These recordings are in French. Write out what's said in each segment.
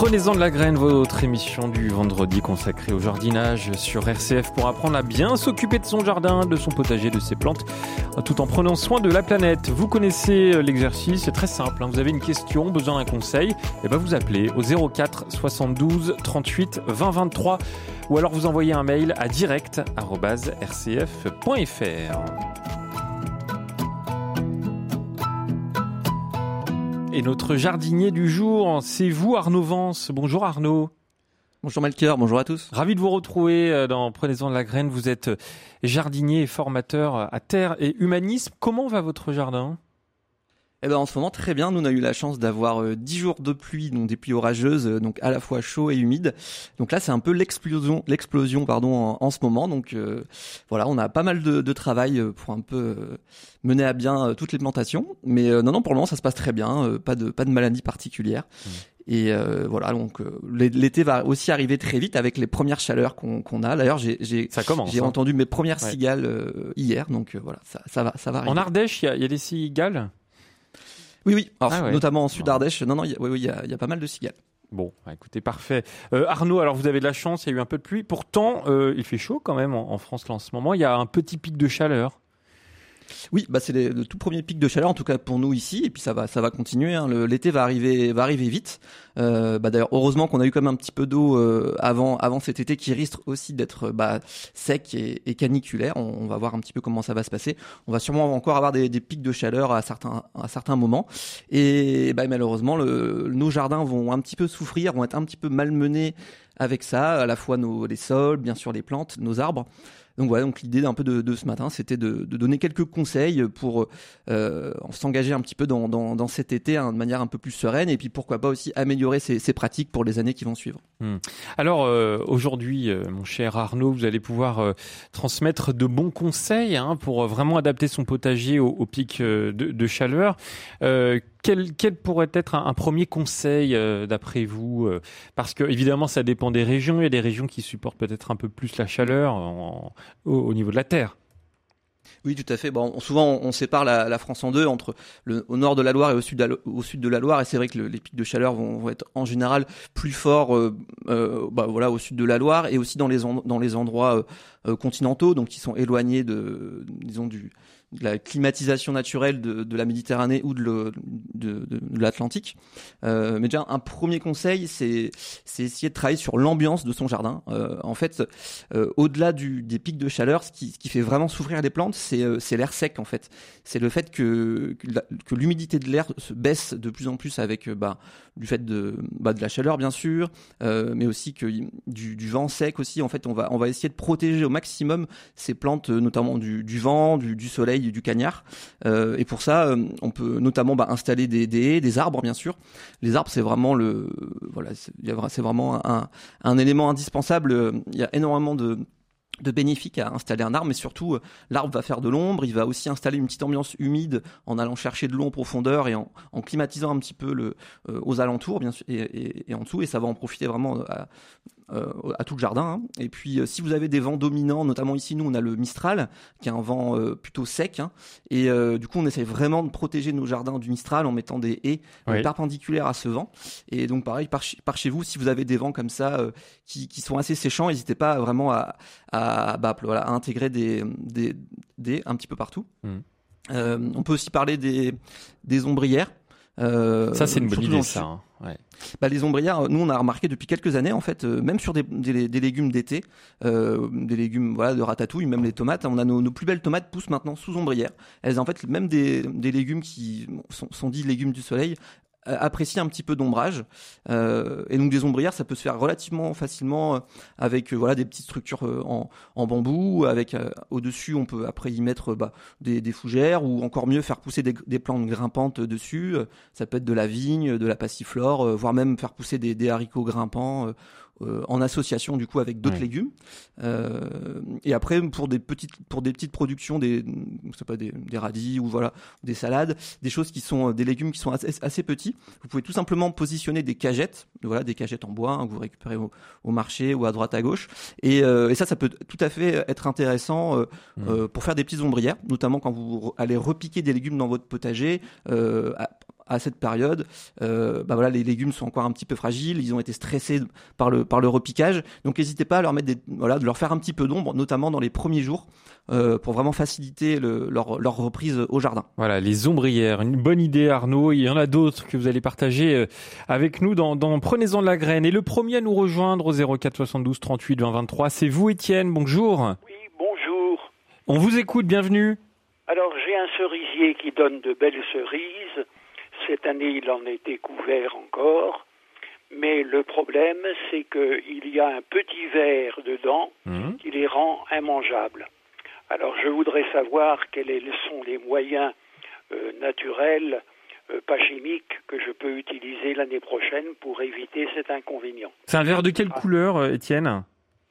Prenez-en de la graine, votre émission du vendredi consacrée au jardinage sur RCF pour apprendre à bien s'occuper de son jardin, de son potager, de ses plantes, tout en prenant soin de la planète. Vous connaissez l'exercice, c'est très simple. hein. Vous avez une question, besoin d'un conseil, et ben vous appelez au 04 72 38 20 23 ou alors vous envoyez un mail à direct@rcf.fr. Et notre jardinier du jour, c'est vous Arnaud Vance. Bonjour Arnaud. Bonjour Melchior, bonjour à tous. Ravi de vous retrouver euh, dans Prenez-en de la graine. Vous êtes jardinier et formateur à terre et humanisme. Comment va votre jardin? Eh ben en ce moment très bien, nous on a eu la chance d'avoir euh, 10 jours de pluie, donc des pluies orageuses, euh, donc à la fois chaud et humide. Donc là c'est un peu l'explosion, l'explosion pardon en, en ce moment. Donc euh, voilà, on a pas mal de, de travail euh, pour un peu euh, mener à bien toutes les plantations. Mais non non pour le moment ça se passe très bien, pas de pas de maladie particulière. Mmh. Et euh, voilà donc euh, l'é- l'été va aussi arriver très vite avec les premières chaleurs qu'on qu'on a. D'ailleurs j'ai j'ai hein. entendu mes premières Ouais. cigales euh, hier, donc voilà ça ça va ça va arriver. En Ardèche, il y, a- il y a des cigales? Oui, oui. Alors, Ah ouais. notamment en sud Ardèche. Non, non, il y a- oui, oui, il y a, y a pas mal de cigales. Bon, bah, écoutez, parfait. Euh, Arnaud, alors vous avez de la chance, il y a eu un peu de pluie. Pourtant, euh, il fait chaud quand même en, en France là, en ce moment. Il y a un petit pic de chaleur. Oui, bah c'est le tout premier pic de chaleur, en tout cas pour nous ici, et puis ça va, ça va continuer. hein. L'été va arriver, va arriver vite. Euh, bah d'ailleurs, heureusement qu'on a eu quand même un petit peu d'eau euh, avant, avant cet été, qui risque aussi d'être bah, sec et, et caniculaire. On, on va voir un petit peu comment ça va se passer. On va sûrement encore avoir des, des pics de chaleur à certains, à certains moments, et bah, malheureusement, le, nos jardins vont un petit peu souffrir, vont être un petit peu malmenés avec ça, à la fois nos, les sols, bien sûr les plantes, nos arbres. Donc voilà, donc l'idée un peu de, ce matin, c'était de, donner quelques conseils pour euh, s'engager un petit peu dans, dans, cet été hein, de manière un peu plus sereine, et puis pourquoi pas aussi améliorer ses, pratiques pour les années qui vont suivre. Alors euh, aujourd'hui, euh, mon cher Arnaud, vous allez pouvoir transmettre de bons conseils hein, pour vraiment adapter son potager au, pic de chaleur. Quel, pourrait être un, premier conseil euh, d'après vous euh, Parce que évidemment, ça dépend des régions. Il y a des régions qui supportent peut-être un peu plus la chaleur au, au niveau de la terre. Oui, tout à fait. Bon, on- souvent, on, sépare la, France en deux entre le, au nord de la Loire et au sud, de la- au sud de la Loire. Et c'est vrai que le- les pics de chaleur vont, être en général plus forts, euh, bah, voilà, au sud de la Loire et aussi dans les dans les endroits continentaux, donc qui sont éloignés de, disons du de la climatisation naturelle de, la Méditerranée ou de l'Atlantique. Euh, mais déjà, un premier conseil, c'est essayer de travailler sur l'ambiance de son jardin. Euh, en fait, euh, au-delà des pics de chaleur, ce qui, fait vraiment souffrir les plantes, c'est l'air sec en fait. C'est le fait que, l'humidité de l'air se baisse de plus en plus avec bah, du fait de, bah, de la chaleur bien sûr, euh, mais aussi que du, du vent sec aussi. En fait, on va, on va essayer de protéger au maximum ces plantes, euh, notamment du, du vent, du, du soleil, du cagnard. Euh, et pour ça, euh, on peut notamment bah, installer des, des des arbres bien sûr. Les arbres, c'est vraiment le, voilà, c'est vraiment un, un élément indispensable. Il y a énormément de de bénéfiques à installer un arbre, mais surtout euh, l'arbre va faire de l'ombre, il va aussi installer une petite ambiance humide en allant chercher de l'eau en profondeur et en, en climatisant un petit peu le, euh, aux alentours bien sûr et, et- et en dessous et ça va en profiter vraiment à, euh, à tout le jardin. hein. Et puis si vous avez des vents dominants, notamment ici nous on a le Mistral qui est un vent plutôt sec hein. et du coup on essaie vraiment de protéger nos jardins du Mistral en mettant des haies Oui. perpendiculaires à ce vent. Et donc pareil par, chez- par chez vous si vous avez des vents comme ça qui, qui sont assez séchants, n'hésitez pas vraiment à, à, bah, voilà, à intégrer des, des, des un petit peu partout. Mhm. Euh, on peut aussi parler des, des ombrières. Euh, Ça, c'est une bonne idée, ça. hein. Ouais. bah, les ombrières, nous on a remarqué depuis quelques années en fait, euh, même sur des, des, des légumes d'été, euh, des légumes voilà de ratatouille, même les tomates, on a nos, nos plus belles tomates poussent maintenant sous ombrière. Elles en fait même des, des légumes qui sont, sont dits légumes du soleil euh, apprécient un petit peu d'ombrage. Euh, et donc des ombrières ça peut se faire relativement facilement euh, avec euh, voilà des petites structures en, en bambou avec euh, au dessus on peut après y mettre bah, des, des fougères ou encore mieux faire pousser des, des plantes grimpantes dessus. Ça peut être de la vigne de la passiflore voire même faire pousser des, des haricots grimpants euh, en association du coup avec d'autres Ouais. légumes. Euh, et après pour des petites pour des petites productions, des pas des, des radis ou voilà des salades, des choses qui sont des légumes qui sont assez, assez petits. Vous pouvez tout simplement positionner des cagettes, voilà des cagettes en bois hein, que vous récupérez au, au marché ou à droite à gauche. Et, euh, et ça, ça peut tout à fait être intéressant euh, Mm. euh, pour faire des petites ombrières, notamment quand vous allez repiquer des légumes dans votre potager. À, cette période, euh, bah voilà, les légumes sont encore un petit peu fragiles, ils ont été stressés par le par le repiquage. Donc n'hésitez pas à leur mettre des voilà, de leur faire un petit peu d'ombre, notamment dans les premiers jours, euh, pour vraiment faciliter le, leur leur reprise au jardin. Voilà, les ombrières, une bonne idée Arnaud. Il y en a d'autres que vous allez partager euh, avec nous dans, dans Prenez-en de la graine. Et le premier à nous rejoindre au 04 72 38 20 23, c'est vous Étienne, bonjour. Oui, bonjour. On vous écoute, bienvenue. Alors, j'ai un cerisier qui donne de belles cerises. Cette année, il en est découvert encore. Mais le problème, c'est qu'il y a un petit verre dedans Mhm. qui les rend immangeables. Alors, je voudrais savoir quels sont les moyens euh, naturels, euh, pas chimiques, que je peux utiliser l'année prochaine pour éviter cet inconvénient. C'est un verre de quelle couleur, euh, Étienne?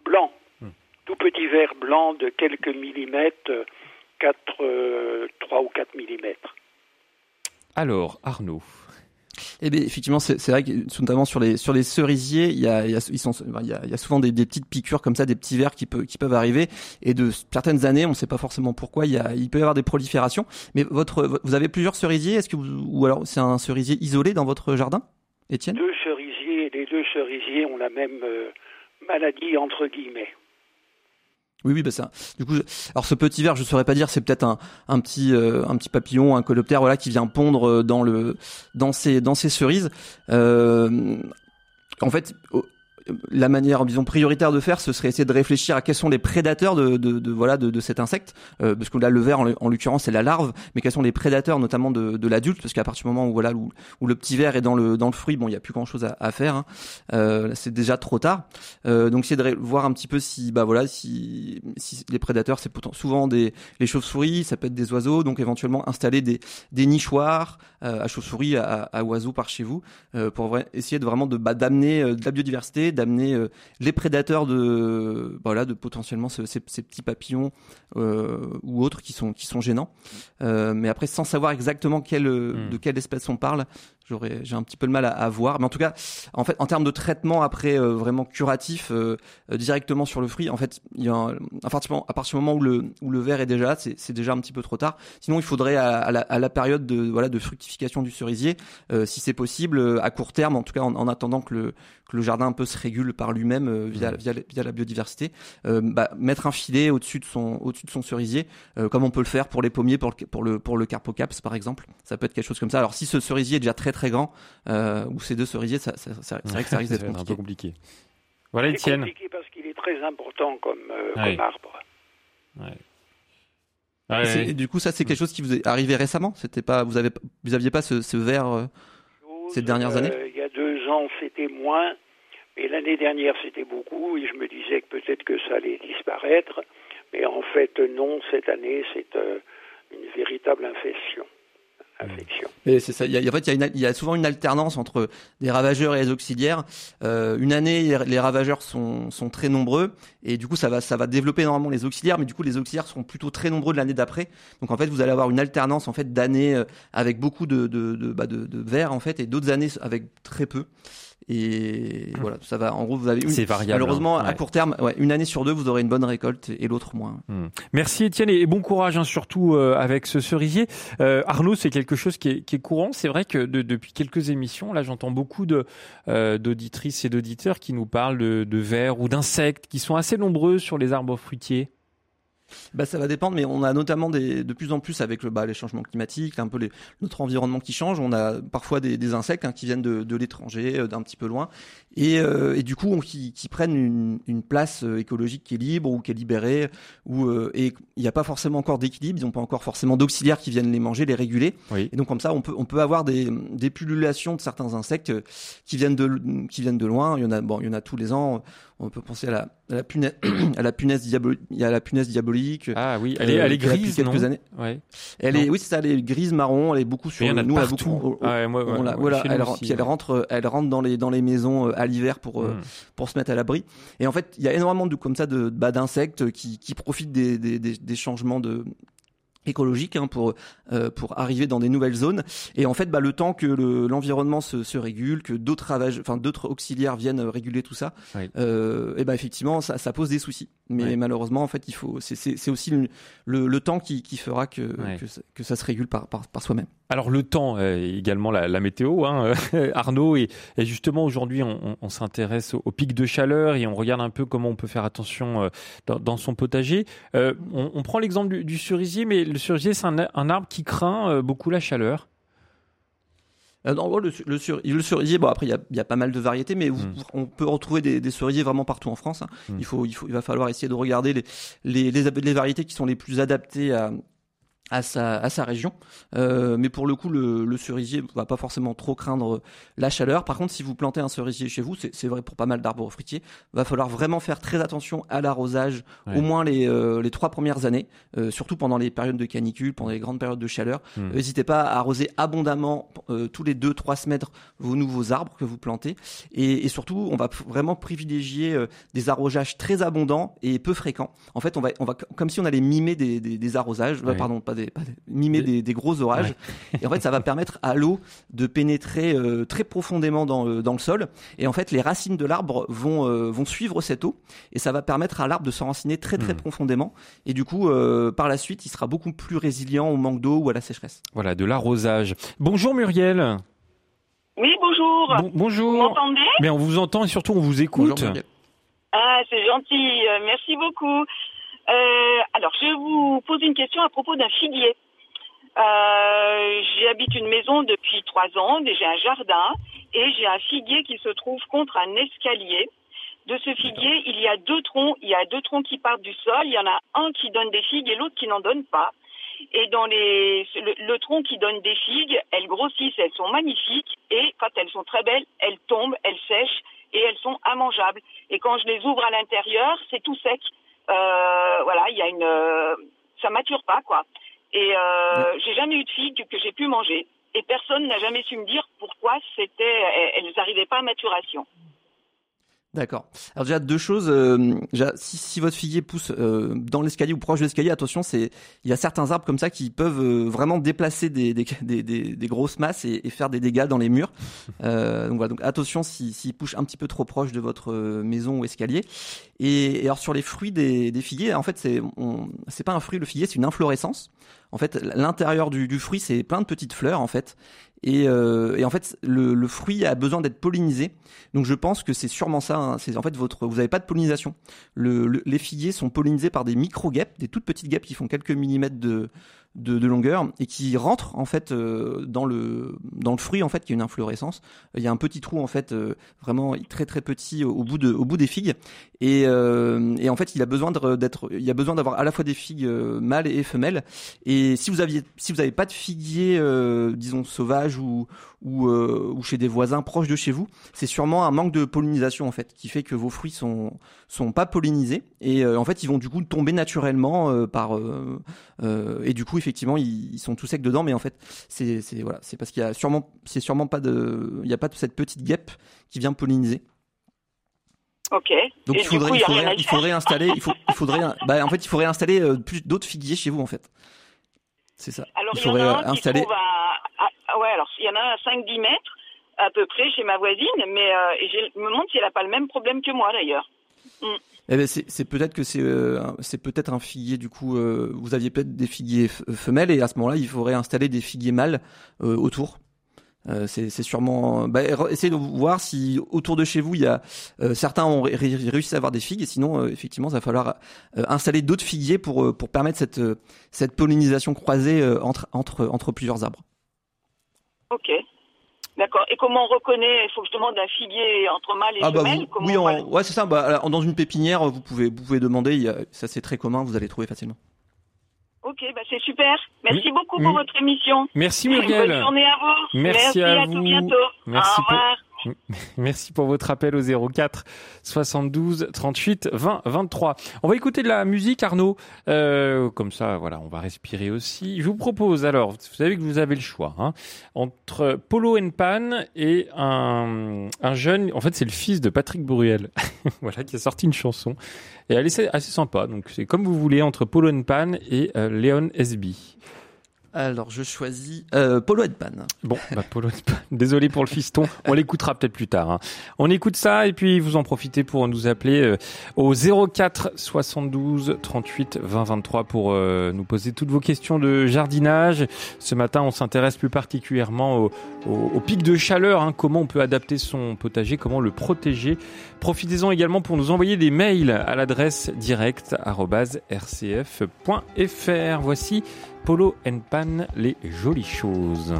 Blanc, Hmm. tout petit verre blanc de quelques millimètres, 4, 3 ou 4 millimètres. Alors, Arnaud. Eh bien, effectivement, c'est vrai que notamment sur les sur les cerisiers, il y a il y a, ils sont, il y a, il y a souvent des, des petites piqûres comme ça, des petits vers qui peuvent arriver. Et de certaines années, on ne sait pas forcément pourquoi, il y a il peut y avoir des proliférations. Mais votre vous avez plusieurs cerisiers, est-ce que vous ou alors c'est un cerisier isolé dans votre jardin, Étienne? Deux cerisiers, les deux cerisiers ont la même euh, maladie entre guillemets. Oui, oui, bah ça. Du coup, je- alors ce petit ver, je saurais pas dire, c'est peut-être un, un petit, euh, un petit papillon, un coloptère, voilà, qui vient pondre euh, dans le, dans ces, dans ces cerises. Euh, en fait, la manière, disons, prioritaire de faire, ce serait essayer de réfléchir à quels sont les prédateurs de, de, de voilà, de, de cet insecte, euh, parce que là, le ver, en, en l'occurrence, c'est la larve, mais quels sont les prédateurs, notamment de, de l'adulte, parce qu'à partir du moment où voilà, où, où le petit ver est dans le, dans le fruit, bon, il y a plus grand chose à, à faire. hein. Euh, c'est déjà trop tard. Euh, donc essayer de voir un petit peu si bah voilà si, si les prédateurs c'est souvent des les chauves-souris, ça peut être des oiseaux, donc éventuellement installer des des nichoirs euh, à chauves-souris, à, à oiseaux par chez vous euh, pour essayer de vraiment de bah, d'amener euh, de la biodiversité, d'amener euh, les prédateurs de voilà de potentiellement ce- ces, ces petits papillons euh, ou autres qui sont qui sont gênants. Euh, mais après sans savoir exactement Hmm. de quelle espèce on parle, j'aurais j'ai un petit peu le mal à, à voir. Mais en tout cas en fait, en termes de traitement après euh, vraiment curatif euh, euh, directement sur le fruit, en fait, il y a un- à partir du moment, à partir du moment où le où le verre est déjà là, c'est c'est déjà un petit peu trop tard. Sinon, il faudrait à, à la, à la période de voilà de fructification du cerisier, euh, si c'est possible, euh, à court terme, en tout cas en, en attendant que le que le jardin un peu se régule par lui-même euh, via, via via la biodiversité, euh, bah, mettre un filet au-dessus de son au-dessus de son cerisier, euh, comme on peut le faire pour les pommiers, pour le pour le pour le carpocaps par exemple. Ça peut être quelque chose comme ça. Alors si ce cerisier est déjà très très grand, euh, ou ces deux cerisiers, ça, ça- ça- c'est vrai que ça risque d'être être un peu compliqué. compliqué. Voilà, C'est Étienne. compliqué parce qu'il est très important comme, euh, comme arbre. Ouais, Et c'est- ouais. et du coup, ça c'est quelque chose qui vous est arrivé récemment? C'était pas, vous avez, vous aviez pas ce, ce verre. euh, Ces dernières années? Il y a deux ans, c'était moins. Mais l'année dernière, c'était beaucoup. Et je me disais que peut-être que ça allait disparaître. Mais en fait, non, cette année, c'est euh, une véritable infection. Mais c'est ça. Il y a, en fait, il y, a une- il y a souvent une alternance entre des ravageurs et les auxiliaires. Euh, une année, les- les ravageurs sont, sont très nombreux et du coup, ça va, ça va développer énormément les auxiliaires. Mais du coup, les auxiliaires seront plutôt très nombreux de l'année d'après. Donc en fait, vous allez avoir une alternance en fait d'années euh, avec beaucoup de de, de, bah, de, de en fait et d'autres années avec très peu. Et voilà, ça va. En gros, vous avez une, C'est variable. malheureusement hein. à court terme, ouais, une année sur deux, vous aurez une bonne récolte et l'autre moins. Hmm. Merci Étienne et bon courage hein, surtout euh, avec ce cerisier. Euh, Arnaud, c'est quelque chose qui est, qui est courant. C'est vrai que de- depuis quelques émissions, là, j'entends beaucoup de euh, d'auditrices et d'auditeurs qui nous parlent de, de vers ou d'insectes qui sont assez nombreux sur les arbres fruitiers. Bah, ça va dépendre, mais on a notamment des, de plus en plus avec le, bah, les changements climatiques, un peu les, notre environnement qui change. On a parfois des, des insectes hein, qui viennent de, de l'étranger, euh, d'un petit peu loin, et, euh, et du coup on- qui, qui prennent une, une place euh, écologique qui est libre ou qui est libérée, ou euh, et il n'y a pas forcément encore d'équilibre, ils n'ont pas encore forcément d'auxiliaires qui viennent les manger, les réguler. Oui. Et donc comme ça, on peut on peut avoir des, des pullulations de certains insectes qui viennent de qui viennent de loin. Il y en a bon, il y en a tous les ans. On peut penser à la, à la punaise, à la punaise diabolique. La punaise. Ah oui, elle est, elle est euh, depuis grise, quelques non années. Ouais. Elle Non. est, oui, c'est ça, elle est grise marron. Elle est beaucoup sur. Nous, beaucoup- ouais, voilà, elle, aussi, puis elle rentre, elle rentre dans les dans les maisons euh, à l'hiver pour euh, Mm. pour se mettre à l'abri. Et en fait, il y a énormément de comme ça de bah, d'insectes qui qui profitent des des, des, des changements de écologiques hein, pour euh, pour arriver dans des nouvelles zones et en fait bah, le temps que le- l'environnement se, se régule que d'autres ravages enfin d'autres auxiliaires viennent euh, réguler tout ça Oui. euh, et bah effectivement ça, ça pose des soucis mais Ouais. malheureusement en fait il faut c'est aussi le, le, le temps qui, qui fera que Ouais. que, ça, que ça se régule par par, par soi-même Alors le temps, euh, également la, la météo, hein, Arnaud, et, et justement aujourd'hui on, on- on s'intéresse au, au pic de chaleur et on regarde un peu comment on peut faire attention euh, dans, dans son potager. Euh, on, on prend l'exemple du, du cerisier, mais le cerisier c'est un, un arbre qui craint beaucoup la chaleur. Euh, en gros, le, le, sur- le cerisier, bon après il y a, il y a pas mal de variétés, mais vous- Mm. on peut retrouver des, des cerisiers vraiment partout en France. hein. Mm. Il faut, il faut, il va falloir essayer de regarder les, les, les, les variétés qui sont les plus adaptées à à sa, à sa région. Euh, mais pour le coup, le, le cerisier va pas forcément trop craindre la chaleur. Par contre, si vous plantez un cerisier chez vous, c'est vrai pour pas mal d'arbres fruitiers, va falloir vraiment faire très attention à l'arrosage, Ouais. au moins les, euh, les trois premières années, euh, surtout pendant les périodes de canicule, pendant les grandes périodes de chaleur. Mm. N'hésitez pas à arroser abondamment euh, tous les 2-3 semaines vos nouveaux arbres que vous plantez. Et, et surtout, on va vraiment privilégier euh, des arrosages très abondants et peu fréquents. En fait, on va, on va comme si on allait mimer des, des, des arrosages, Ouais. pardon, pas des, pas des- mimer Des- gros orages. Et en fait, ça va permettre à l'eau de pénétrer euh, très profondément dans, le- dans le sol. Et en fait, les racines de l'arbre vont, euh, vont suivre cette eau. Et ça va permettre à l'arbre de s'enraciner très très Hmm. profondément. Et du coup, euh, par la suite, il sera beaucoup plus résilient au manque d'eau ou à la sécheresse. Voilà, de l'arrosage. Bonjour Muriel. Oui, bonjour. Bon- Vous bonjour. m'entendez? Mais on vous entend et surtout on vous écoute. Bonjour. Ah, c'est gentil. euh, merci beaucoup. Euh, alors, je vous pose une question à propos d'un figuier. Euh, J'habite une maison depuis trois ans, j'ai un jardin et j'ai un figuier qui se trouve contre un escalier. De ce figuier, il y a deux troncs, il y a deux troncs qui partent du sol. Il y en a un qui donne des figues et l'autre qui n'en donne pas. Et dans les, le, le tronc qui donne des figues, elles grossissent, elles sont magnifiques et quand elles sont très belles, elles tombent, elles sèchent et elles sont immangeables. Et quand je les ouvre à l'intérieur, c'est tout sec. Euh, voilà, il y a une, euh, ça mature pas quoi. Et euh, j'ai jamais eu de figues que j'ai pu manger. Et personne n'a jamais su me dire pourquoi c'était, elles n'arrivaient pas à maturation. D'accord. Alors déjà deux choses. euh, déjà, si, si votre figuier pousse euh, dans l'escalier ou proche de l'escalier, attention, c'est il y a certains arbres comme ça qui peuvent euh, vraiment déplacer des, des, des, des- grosses masses et, et faire des dégâts dans les murs. Euh, donc voilà. Donc attention si s'il pousse un petit peu trop proche de votre euh, maison ou escalier. Et, et alors sur les fruits des, des figuiers, en fait c'est c'est pas un fruit le figuier, c'est une inflorescence. En fait, l'intérieur du, du fruit c'est plein de petites fleurs en fait. Et, euh, et en fait, le, le fruit a besoin d'être pollinisé. Donc je pense que c'est sûrement ça. hein. C'est en fait votre, vous n'avez pas de pollinisation. Le, le- les figuiers sont pollinisés par des micro-guêpes, des toutes petites guêpes qui font quelques millimètres de, de, longueur et qui rentrent en fait euh, dans le dans le fruit en fait qui est une inflorescence. Il y a un petit trou en fait euh, vraiment très très petit au bout de au bout des figues et, euh, et en fait il a besoin d'être il a besoin d'avoir à la fois des figues mâles et femelles. Et si vous aviez si vous n'avez pas de figuier disons sauvage ou ou, ou chez des voisins proches de chez vous, c'est sûrement un manque de pollinisation en fait qui fait que vos fruits sont sont pas pollinisés et en fait ils vont du coup tomber naturellement par et du coup effectivement ils, ils sont tout secs dedans mais en fait c'est voilà c'est parce qu'il y a sûrement c'est sûrement pas de il y a pas de cette petite guêpe qui vient polliniser. Ok. donc et il faudrait coup, il faudrait il faudrait installer il faut il faudrait bah en fait il faudrait installer euh, plus d'autres figuiers chez vous en fait. C'est ça. Alors, il il y en faudrait a euh, un se installer à, à- ah ouais, alors, il y en a un à 5-10 mètres, à peu près, chez ma voisine, mais euh, et je me demande si elle n'a pas le même problème que moi, d'ailleurs. Eh ben c'est peut-être que c'est euh, c'est peut-être un figuier du coup euh, vous aviez peut-être des figuiers f- femelles et à ce moment-là il faudrait installer des figuiers mâles euh, autour. Euh, c'est sûrement bah, essayez de voir si autour de chez vous il y a euh, certains ont ré- ré- réussi à avoir des figues et sinon euh, effectivement ça va falloir euh, installer d'autres figuiers pour euh, pour permettre cette euh, cette pollinisation croisée euh, entre entre entre plusieurs arbres. Ok. D'accord. Et comment on reconnaît Il faut que je demande un figuier entre mâle et Ah bah femelle vous- oui on ouais c'est ça bah, dans une pépinière vous pouvez vous pouvez demander il y a- ça c'est très commun vous allez trouver facilement. Ok, bah c'est super. Merci Oui. beaucoup Oui. pour votre émission. Merci Bonne Muriel. journée à vous. Merci à à vous. tout bientôt. Merci Au pour- revoir. Merci pour votre appel au 04 72 38 20 23. On va écouter de la musique, Arnaud. Euh, comme ça, voilà, on va respirer aussi. Je vous propose alors, vous savez que vous avez le choix hein, entre Polo and Pan et un, un jeune. En fait, c'est le fils de Patrick Bruel, voilà, qui a sorti une chanson et elle est assez sympa. Donc c'est comme vous voulez entre Polo and Pan et euh, Léon SB. Alors je choisis euh, Polo Pan. Bon, bah, Polo Pan. Désolé pour le fiston. On l'écoutera peut-être plus tard. Hein. On écoute ça et puis vous en profitez pour nous appeler euh, au 04 72 38 20 23 pour euh, nous poser toutes vos questions de jardinage. Ce matin, on s'intéresse plus particulièrement au, au, pic de chaleur. Hein. comment on peut adapter son potager, comment le protéger? Profitez-en également pour nous envoyer des mails à l'adresse direct@rcf.fr. Voici Polo and Pan, les jolies choses.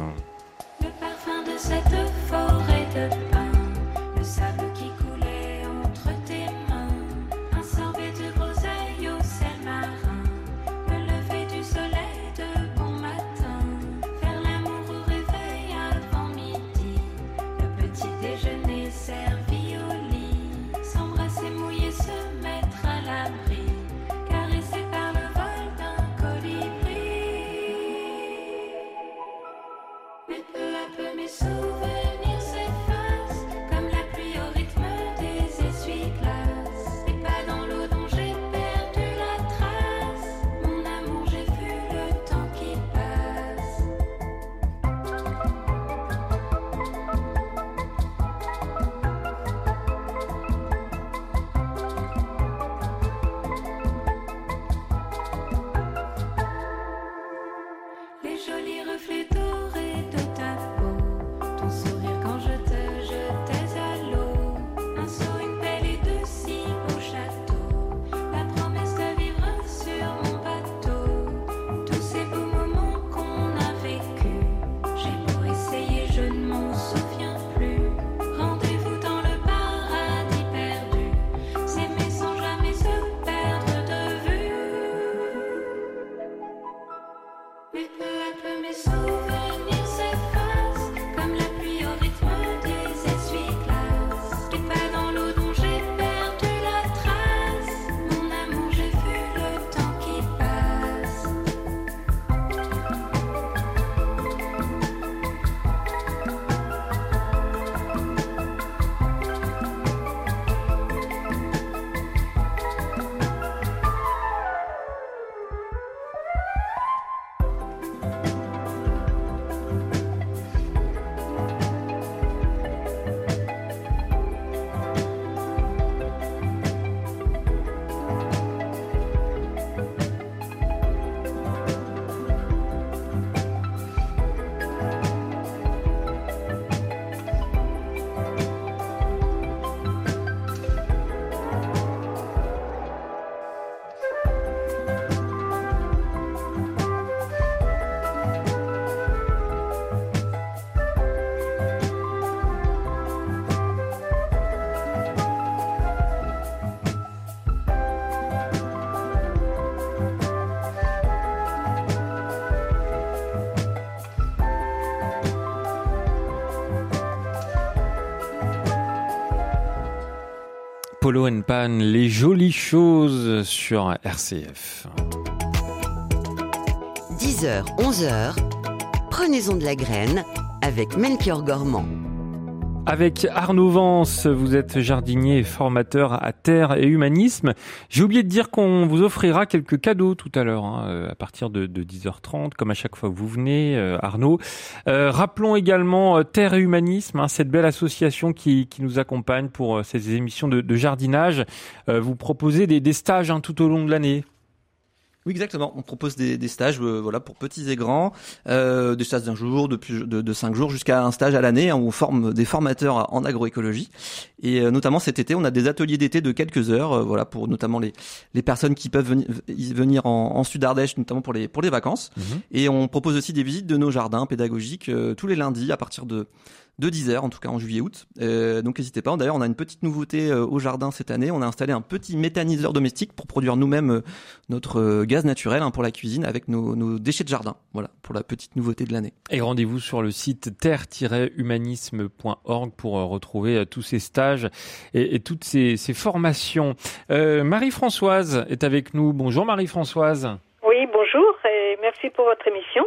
Les jolies choses sur RCF. 10h, 11h, prenez-en de la graine avec Melchior Gormand. Avec Arnaud Vance, vous êtes jardinier et formateur à terre et humanisme. J'ai oublié de dire qu'on vous offrira quelques cadeaux tout à l'heure, hein, euh, à partir de, 10h30, comme à chaque fois que vous venez, euh, Arnaud. Euh, rappelons également Terre et Humanisme, hein, cette belle association qui, nous accompagne pour ces émissions de, de jardinage. vous proposez des, des stages hein, tout au long de l'année. Oui, exactement. On propose des, des stages, euh, voilà, pour petits et grands, euh, des stages d'un jour, de, plus, de, de cinq jours, jusqu'à un stage à l'année hein, où on forme des formateurs en agroécologie. Et euh, notamment cet été, on a des ateliers d'été de quelques heures, euh, voilà, pour notamment les, les personnes qui peuvent venir, venir en, en Sud Ardèche, notamment pour les pour les vacances. Mhm. Et on propose aussi des visites de nos jardins pédagogiques tous les lundis à partir de de 10 heures, en tout cas en juillet-août. Euh, donc n'hésitez pas. D'ailleurs, on a une petite nouveauté euh, au jardin cette année. On a installé un petit méthaniseur domestique pour produire nous-mêmes euh, notre euh, gaz naturel hein, pour la cuisine avec nos, nos déchets de jardin. Voilà, pour la petite nouveauté de l'année. Et rendez-vous sur le site terre-humanisme.org pour euh, retrouver euh, tous ces stages et, et toutes ces, ces formations. Euh, Marie-Françoise est avec nous. Bonjour Marie-Françoise. Oui, bonjour et merci pour votre émission.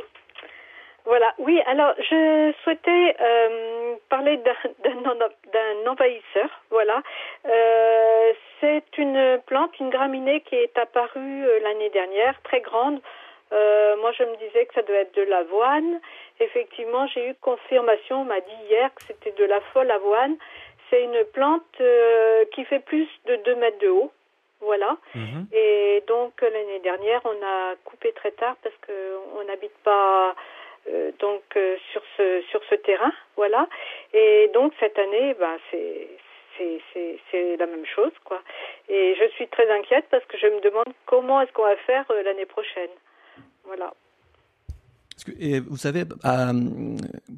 Voilà, oui, alors je souhaitais euh, parler d'un- d'un en- d'un envahisseur. Voilà, Euh, c'est une plante, une graminée qui est apparue euh, l'année dernière, très grande. Euh, moi, je me disais que ça devait être de l'avoine. Effectivement, j'ai eu confirmation. On m'a dit hier que c'était de la folle avoine. C'est une plante euh, qui fait plus de 2 mètres de haut. Voilà. Mhm. Et donc l'année dernière, on a coupé très tard parce que on n'habite pas euh, donc euh, sur ce sur ce terrain, voilà. Et donc cette année, ben c'est c'est c'est la même chose quoi. Et je suis très inquiète parce que je me demande comment est-ce qu'on va faire euh, l'année prochaine. Voilà. Et vous savez euh,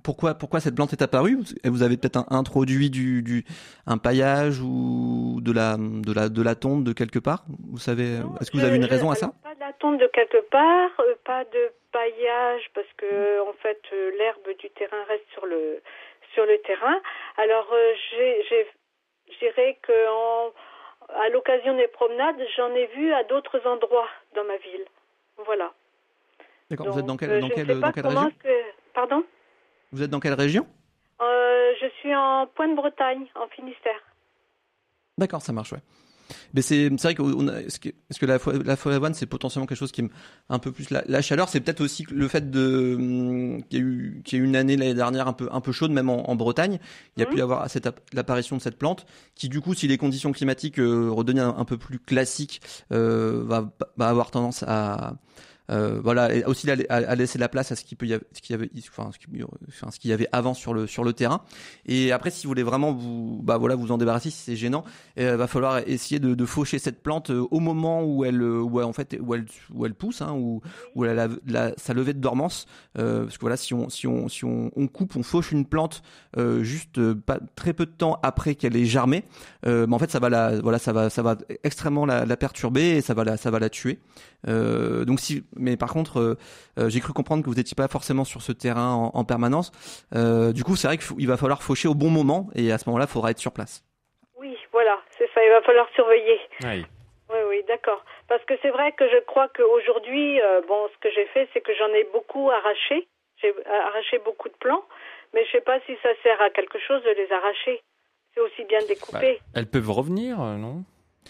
pourquoi pourquoi cette plante est apparue? Vous avez peut-être introduit du, du un paillage ou de la de la de la tonte de quelque part? Vous savez Est-ce que vous avez une raison à ça? Pas de la tonte de quelque part, euh, pas de paillage parce que en fait euh, l'herbe du terrain reste sur le sur le terrain. Alors euh, j'ai dirais que en- à l'occasion des promenades, j'en ai vu à d'autres endroits dans ma ville. Voilà. D'accord. Vous êtes dans quelle euh, dans quelle dans région que pardon Vous êtes dans quelle région Euh, Je suis en Pointe-Bretagne, en Finistère. D'accord, ça marche, ouais. Mais c'est vrai a, ce que, parce que la la folle c'est potentiellement quelque chose qui aime un peu plus la, la chaleur? C'est peut-être aussi le fait de hum, qu'il y a eu qu'il y a eu une année l'année dernière un peu un peu chaude même en, en Bretagne. Il y a Mhm. pu y avoir cette app- l'apparition de cette plante qui du coup si les conditions climatiques euh, redeviennent un, un peu plus classiques euh, va va avoir tendance à euh, voilà, et aussi à, laisser la place à ce qu'il peut y avoir, ce qu'il avait, enfin, ce qu'il avait avant sur le sur le terrain. Et après, si vous voulez vraiment vous, bah voilà, vous en débarrasser, si c'est gênant, euh, va falloir essayer de, de faucher cette plante euh, au moment où elle, euh, où en fait, où elle, où elle pousse, hein, où, elle a la, sa levée de dormance. Parce que voilà, si on, si on, si on, on coupe, on fauche une plante juste très peu de temps après qu'elle ait germé, euh, mais en fait, ça va la, voilà, ça va, ça va extrêmement la, perturber et ça va la, ça va la tuer. Donc si, mais par contre, euh, euh, j'ai cru comprendre que vous n'étiez pas forcément sur ce terrain en, en permanence. Euh, du coup, c'est vrai qu'il va falloir faucher au bon moment et à ce moment-là, il faudra être sur place. Oui, voilà, c'est ça. Il va falloir surveiller. Oui. Oui, oui, d'accord. Parce que c'est vrai que je crois qu'aujourd'hui, euh, bon, ce que j'ai fait, c'est que j'en ai beaucoup arraché. J'ai arraché beaucoup de plants, mais je sais pas si ça sert à quelque chose de les arracher. C'est aussi bien de les couper. Elles peuvent revenir, non?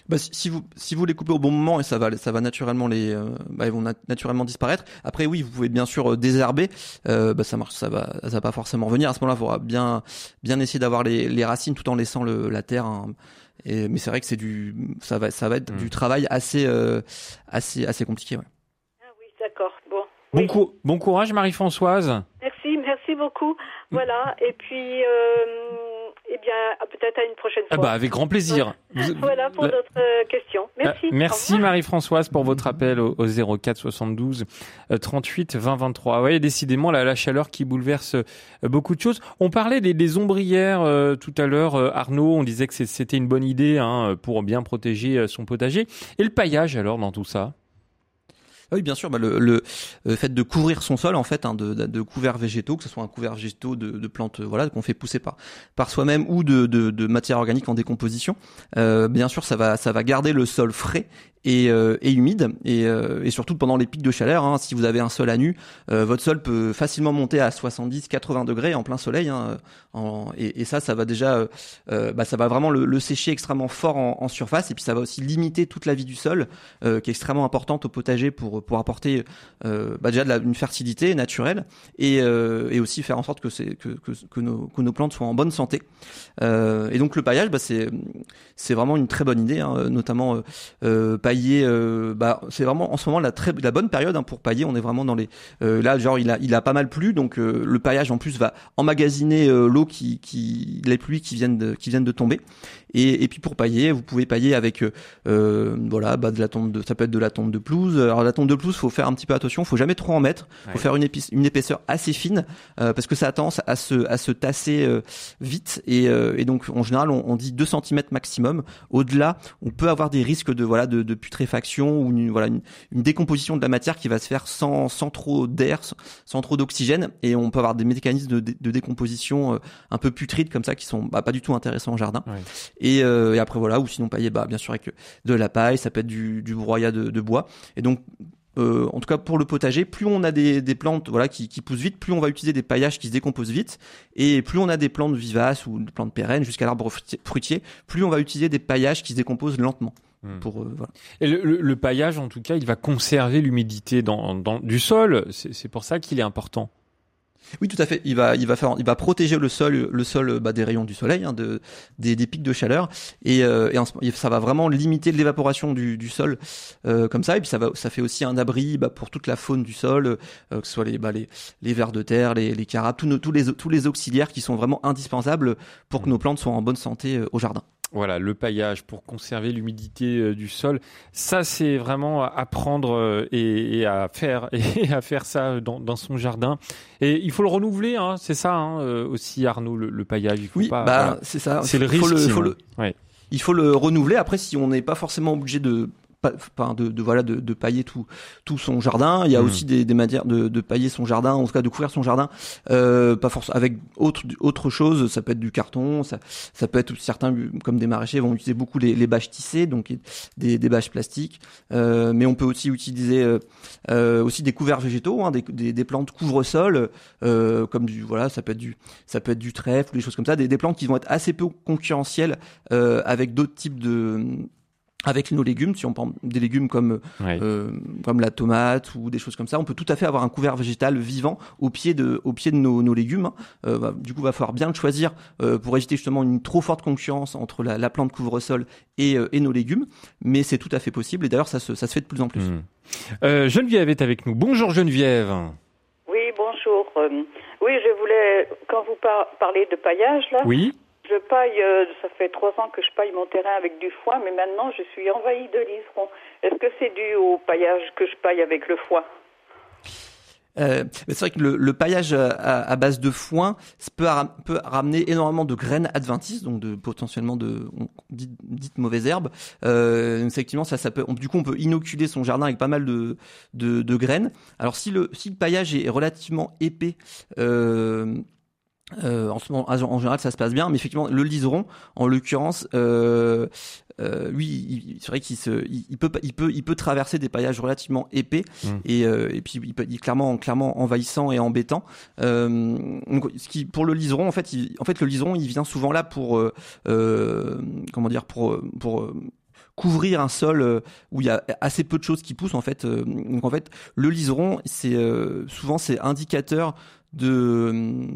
Bah, si, vous si vous les coupez au bon moment et ça va ça va naturellement les euh, bah, ils vont nat- naturellement disparaître. Après oui vous pouvez bien sûr euh, désherber, euh, bah, ça marche ça va ça va pas forcément revenir. À ce moment-là il faudra bien bien essayer d'avoir les, les racines tout en laissant le, la terre. hein. Et, mais c'est vrai que c'est du ça va ça va être Mm. du travail assez euh, assez assez compliqué. Ouais. Ah oui, d'accord. Bon. Bon, Oui. cou- bon courage Marie-Françoise. Merci, merci beaucoup. Voilà. Et puis, euh, eh bien, peut-être à une prochaine Ah fois. bah avec grand plaisir. Vous- Voilà pour d'autres euh, questions. Merci. Euh, Merci revoir. Marie-Françoise pour votre appel au, au 04 72 euh, 38 20 23. Oui, décidément la, la chaleur qui bouleverse euh, beaucoup de choses. On parlait des, des ombrières euh, tout à l'heure, euh, Arnaud. On disait que c'était une bonne idée hein, pour bien protéger son potager. Et le paillage alors dans tout ça? Ah Oui, bien sûr. Bah, le, fait de couvrir son sol, en fait, hein, de, de, couverts végétaux, que ce soit un couvert végétaux de, de plantes, euh, voilà, qu'on fait pousser par par soi-même ou de, de, de matière organique en décomposition. Euh, bien sûr, ça va ça va garder le sol frais et, euh, et humide et, euh, et surtout pendant les pics de chaleur. Hein, si vous avez un sol à nu, euh, votre sol peut facilement monter à 70-80 degrés en plein soleil. Hein, en, et, ça, ça va déjà, euh, euh, bah, ça va vraiment le, le sécher extrêmement fort en, en surface et puis ça va aussi limiter toute la vie du sol, euh, qui est extrêmement importante au potager pour pour apporter bah, déjà de la, une fertilité naturelle et, et aussi faire en sorte que c'est que, que, que nos que nos plantes soient en bonne santé. Et donc le paillage, bah, c'est c'est vraiment une très bonne idée, hein, notamment euh, pailler euh, bah, c'est vraiment en ce moment la très la bonne période hein, pour pailler. On est vraiment dans les euh, là genre il a il a pas mal plu donc euh, le paillage en plus va emmagasiner euh, l'eau qui qui les pluies qui viennent de qui viennent de tomber et, et puis pour pailler vous pouvez pailler avec euh, voilà bah de la tonte de ça peut être de la tonte de pelouse. Alors la tonte de pelouse faut faire un petit peu attention, faut jamais trop en mettre, faut Ouais. faire une, épice- une épaisseur assez fine euh, parce que ça a tendance à se à se tasser euh, vite et, euh, et donc en général on, on dit 2 cm maximum. Au-delà, on peut avoir des risques de voilà de, de putréfaction ou une, voilà une, une décomposition de la matière qui va se faire sans, sans trop d'air, sans, sans trop d'oxygène et on peut avoir des mécanismes de, de décomposition euh, un peu putrides comme ça qui sont bah, pas du tout intéressants en jardin. Ouais. Et, euh, et après voilà ou sinon pailler bah bien sûr avec de la paille, ça peut être du, du broyat de, de bois et donc euh, en tout cas pour le potager, plus on a des, des plantes voilà qui, qui poussent vite, plus on va utiliser des paillages qui se décomposent vite, et plus on a des plantes vivaces ou des plantes pérennes jusqu'à l'arbre fruitier, plus on va utiliser des paillages qui se décomposent lentement. Hmm. Pour euh, voilà. Et le, le- le paillage, en tout cas, il va conserver l'humidité dans, dans- du sol. C'est pour ça qu'il est important. Oui, tout à fait. Il va, il va faire, il va protéger le sol, le sol bah, des rayons du soleil, hein, de, des, des pics de chaleur, et, euh, et ça va vraiment limiter l'évaporation du, du sol euh, comme ça. Et puis ça va, ça fait aussi un abri bah, pour toute la faune du sol, euh, que ce soit les, bah, les, les vers de terre, les, les carapes, tous, nos- tous les, tous les auxiliaires qui sont vraiment indispensables pour que nos plantes soient en bonne santé au jardin. Voilà, le paillage pour conserver l'humidité euh, du sol. Ça, c'est vraiment à prendre euh, et, et à faire et à faire ça dans, dans son jardin. Et il faut le renouveler, hein, c'est ça hein, euh, aussi, Arnaud, le, le paillage. Il faut Oui, pas. bah voilà. c'est ça. C'est le faut risque. il faut sinon. le- Ouais. il faut le renouveler. Après, si on n'est pas forcément obligé de pas- de, de voilà de, de pailler tout tout son jardin, il y a Mhm. aussi des, des manières de, de pailler son jardin, en tout cas de couvrir son jardin, euh, pas forcément avec autre autre chose. Ça peut être du carton, ça ça peut être certains comme des maraîchers vont utiliser beaucoup les, les bâches tissées, donc des, des bâches plastiques. Euh, mais on peut aussi utiliser euh, euh, aussi des couverts végétaux, hein, des, des, des plantes couvre-sol, euh, comme du voilà, ça peut être du ça peut être du trèfle ou des choses comme ça, des, des plantes qui vont être assez peu concurrentielles euh, avec d'autres types de avec nos légumes, si on prend des légumes comme Ouais. euh, comme la tomate ou des choses comme ça, on peut tout à fait avoir un couvert végétal vivant au pied de au pied de nos, nos légumes. hein. Euh, bah, du coup, va falloir bien le choisir euh, pour éviter justement une trop forte concurrence entre la, la plante couvre-sol et, euh, et nos légumes. Mais c'est tout à fait possible et d'ailleurs ça se ça se fait de plus en plus. Euh, Geneviève est avec nous. Bonjour Geneviève. Oui, bonjour. Euh, oui, je voulais, quand vous par- parlez de paillage, là, Oui. Je paille, euh, ça fait trois ans que je paille mon terrain avec du foin, mais maintenant je suis envahie de liserons. Est-ce que c'est dû au paillage que je paille avec le foin? Euh, c'est vrai que le, paillage à, à base de foin peut, ra- peut ramener énormément de graines adventices, donc de potentiellement de dites, mauvaises herbes. Euh, effectivement, ça, ça peut. du coup, on peut inoculer son jardin avec pas mal de graines. Alors, si le si le paillage est relativement épais. Euh, euh, en, ce moment, en général, ça se passe bien, mais effectivement, le liseron, en l'occurrence, euh, euh, lui, c'est vrai qu'il se, il, il peut, il peut, il peut traverser des paillages relativement épais, Mm. et, euh, et puis il, peut, il est clairement, clairement envahissant et embêtant. Euh, donc, ce qui, pour le liseron, en fait, il, en fait, le liseron, il vient souvent là pour, euh, euh, comment dire, pour, pour couvrir un sol où il y a assez peu de choses qui poussent en fait. Donc en fait, le liseron, c'est euh, souvent c'est indicateur de euh,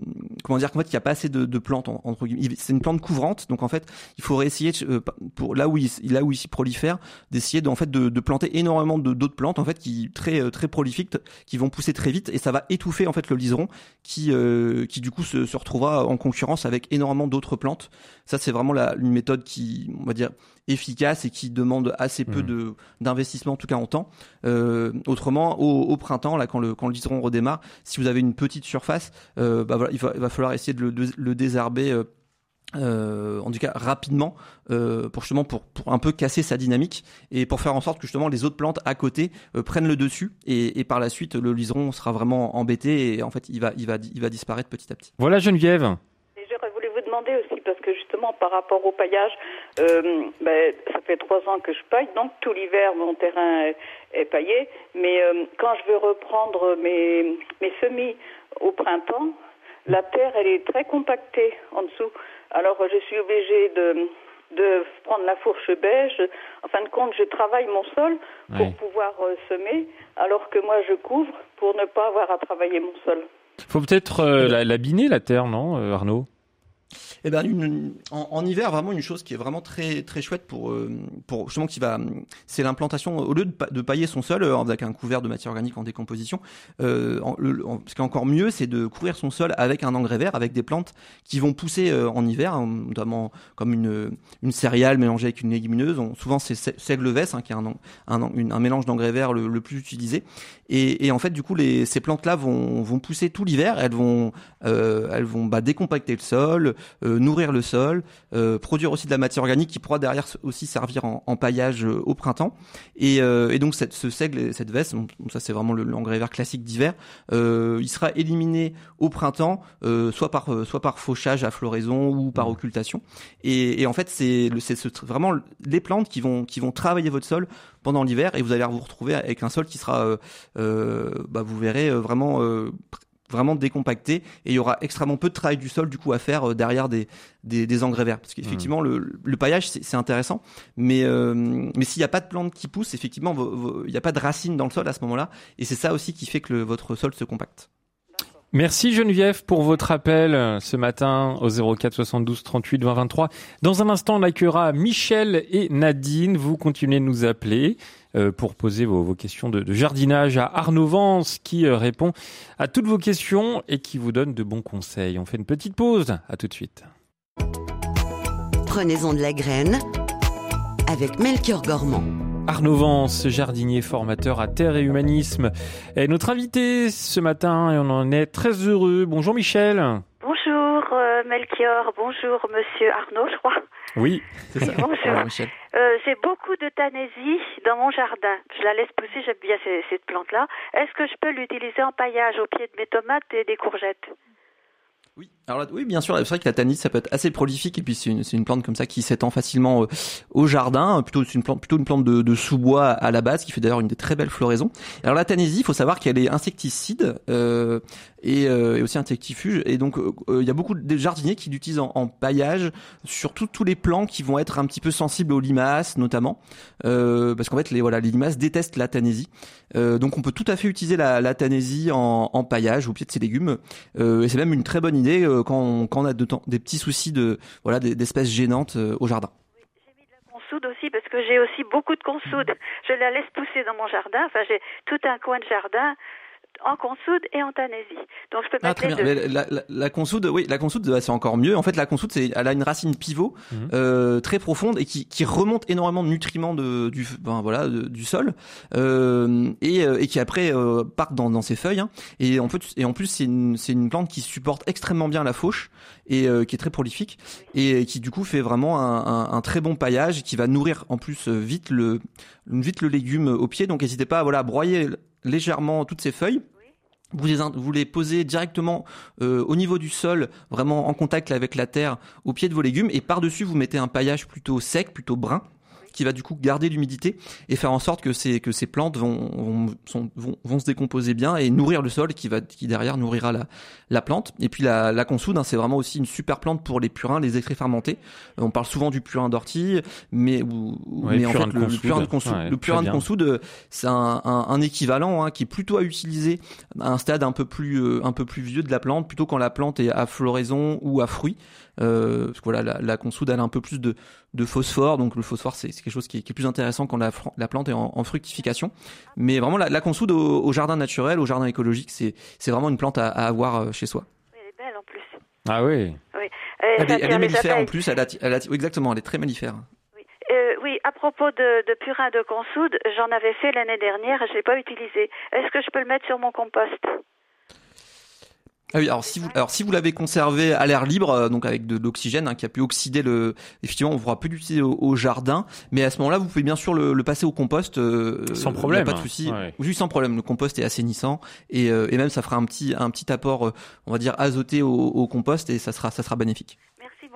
comment dire qu'en fait il n'y a pas assez de, de plantes en- entre guillemets. Il- C'est une plante couvrante, donc en fait il faudrait essayer de, euh, pour là où il là où il s'y prolifère d'essayer de, en fait de, de planter énormément de d'autres plantes en fait qui très euh, très prolifiques qui vont pousser très vite et ça va étouffer en fait le liseron qui euh, qui du coup se, se retrouvera en concurrence avec énormément d'autres plantes. Ça c'est vraiment la, une méthode qui on va dire efficace et qui demande assez peu Mhm. de d'investissement en tout cas en temps. Euh, autrement, au, au printemps, là, quand le quand le liseron redémarre, si vous avez une petite surface, euh, bah voilà, il va, il va falloir essayer de le, de- le désherber. euh, euh, en tout cas rapidement euh, pour justement pour, pour un peu casser sa dynamique et pour faire en sorte que justement les autres plantes à côté euh, prennent le dessus et, et par la suite le liseron sera vraiment embêté et en fait il va il va il va disparaître petit à petit. Voilà Geneviève. Et j'aurais voulu vous demander aussi, parce que justement par rapport au paillage, euh, ben, ça fait trois ans que je paille, donc tout l'hiver mon terrain est, est paillé, mais euh, quand je veux reprendre mes, mes semis au printemps, la terre elle est très compactée en dessous. Alors je suis obligée de, de prendre la fourche beige. En fin de compte, je travaille mon sol pour Ouais. pouvoir euh, semer, alors que moi je couvre pour ne pas avoir à travailler mon sol. Faut peut-être euh, la- l'abiner la terre, non, Arnaud? Eh ben, en, hiver, vraiment une chose qui est vraiment très très chouette pour euh, justement qui va, c'est l'implantation au lieu de, pa- de pailler son sol euh, avec un couvert de matière organique en décomposition. Euh, ce qui est encore mieux, c'est de couvrir son sol avec un engrais vert, avec des plantes qui vont pousser en hiver, hein, notamment comme une une céréale mélangée avec une légumineuse. Souvent c'est se- seigle vesse hein, qui est un, un, mélange d'engrais vert le, plus utilisé. Et, et en fait, du coup, ces plantes-là vont, vont pousser tout l'hiver. Elles vont, elles vont bah, décompacter le sol, nourrir le sol, euh, produire aussi de la matière organique qui pourra derrière aussi servir en, en paillage euh, au printemps. Et, euh, et donc, cette, ce seigle, et cette veste, donc, ça c'est vraiment le- l'engrais vert classique d'hiver, euh, il sera éliminé au printemps, euh, soit par euh, soit par fauchage à floraison ou par occultation. Et, et en fait, c'est le- c'est ce- vraiment les plantes qui vont qui vont travailler votre sol pendant l'hiver et vous allez vous retrouver avec un sol qui sera, euh, euh, bah, vous verrez euh, vraiment euh, vraiment décompacté et il y aura extrêmement peu de travail du sol du coup à faire euh, derrière des, des, engrais verts. Parce qu'effectivement le, le paillage c'est intéressant. Mais euh, mais s'il n'y a pas de plantes qui poussent effectivement il n'y a pas de racines dans le sol à ce moment-là. Et c'est ça aussi qui fait que votre sol se compacte. Merci Geneviève pour votre appel euh, ce matin au 04 72 38 20 23. Dans un instant, on accueillera Michel et Nadine. Vous continuez de nous appeler euh, pour poser vos, questions de, jardinage à Arnaud qui euh, répond à toutes vos questions et qui vous donne de bons conseils. On fait une petite pause. À tout de suite. Prenez-en de la graine avec Melchior Gormand. Arnaud Vance, jardinier formateur à Terre et Humanisme, est notre invité ce matin et on en est très heureux. Bonjour Michel. Bonjour euh, Melchior, bonjour Monsieur Arnaud, je crois. Oui, C'est ça. Bonjour. Michel. Euh, J'ai beaucoup de tanésie dans mon jardin. Je la laisse pousser, j'aime bien cette plante-là. Est-ce que je peux l'utiliser en paillage au pied de mes tomates et des courgettes? Oui, alors oui, bien sûr. C'est vrai que la tanite, ça peut être assez prolifique et puis c'est une, une plante comme ça qui s'étend facilement euh, au jardin. Plutôt, c'est une plante, plutôt une plante de, de sous-bois à la base qui fait d'ailleurs une des très belles floraisons. Alors la tanésie, il faut savoir qu'elle est insecticide euh, et, euh, et aussi insectifuge. Et donc, euh, euh, il y a beaucoup de jardiniers qui l'utilisent en, en paillage, surtout tous les plants qui vont être un petit peu sensibles aux limaces, notamment, parce qu'en fait, les voilà, les limaces détestent la tanésie. Euh, donc, on peut tout à fait utiliser la, la en, en paillage au pied de ses légumes. Et c'est même une très bonne idée euh, quand, on, a de des petits soucis de voilà des- d'espèces gênantes euh, au jardin. Consoude aussi, parce que j'ai aussi beaucoup de consoude. Je la laisse pousser dans mon jardin. Enfin, j'ai tout un coin de jardin en consoude et en tanésie. Donc, je peux Ah mettre très les bien. La, la, la consoude, oui, la consoude, bah, c'est encore mieux. En fait, la consoude, c'est, elle a une racine pivot Mhm. euh, très profonde et qui, qui remonte énormément de nutriments de, du, ben, voilà, de- du sol euh, et, euh, et qui après euh, partent dans, dans ses feuilles. hein. Et en fait, et en plus, c'est une, c'est une plante qui supporte extrêmement bien la fauche et euh, qui est très prolifique et qui du coup fait vraiment un, un, un très bon paillage qui va nourrir en plus euh, vite le, vite le légume au pied. Donc, n'hésitez pas, à broyer légèrement toutes ces feuilles. Vous les, in- vous les posez directement euh, au niveau du sol, vraiment en contact avec la terre, au pied de vos légumes, et par-dessus vous mettez un paillage plutôt sec, plutôt brun, qui va du coup garder l'humidité et faire en sorte que ces que ces plantes vont vont, sont- vont vont se décomposer bien et nourrir le sol, qui va qui derrière nourrira la la plante. Et puis la la consoude, hein, c'est vraiment aussi une super plante pour les purins, les extraits fermentés. Euh, On parle souvent du purin d'ortie, mais ou, ou- Ouais, mais en fait le, purin de consoude, Ouais, le purin de consoude, euh, c'est un, un, un équivalent hein, qui est plutôt à utiliser à un stade un peu plus euh, un peu plus vieux de la plante, plutôt quand la plante est à floraison ou à fruit. Euh, parce que voilà, la, la consoude elle a un peu plus de, de phosphore, donc le phosphore c'est quelque chose qui est, qui est plus intéressant quand la, plante est en, en fructification. Mais vraiment la, la consoude au, au jardin naturel, au jardin écologique, c'est vraiment une plante à, à avoir euh, chez soi. Oui, elle est belle en plus. Ah oui. Oui. Euh, Elle, est- elle mellifère en plus, elle exactement, elle est très mellifère. Euh, oui, à propos de, de purin de consoude, j'en avais fait l'année dernière et je l'ai pas utilisé. Est-ce que je peux le mettre sur mon compost? Ah oui, alors si vous, alors si vous l'avez conservé à l'air libre, euh, donc avec de, de l'oxygène hein, qui a pu oxyder le, effectivement, on ne pourra plus l'utiliser au, au jardin, mais à ce moment-là, vous pouvez bien sûr le, le passer au compost. euh, Sans problème, pas de hein. souci. Ouais. Oui, sans problème. Le compost est assainissant et, euh, et même ça fera un petit, un petit apport, euh, on va dire azoté au, au compost et ça sera, ça sera bénéfique.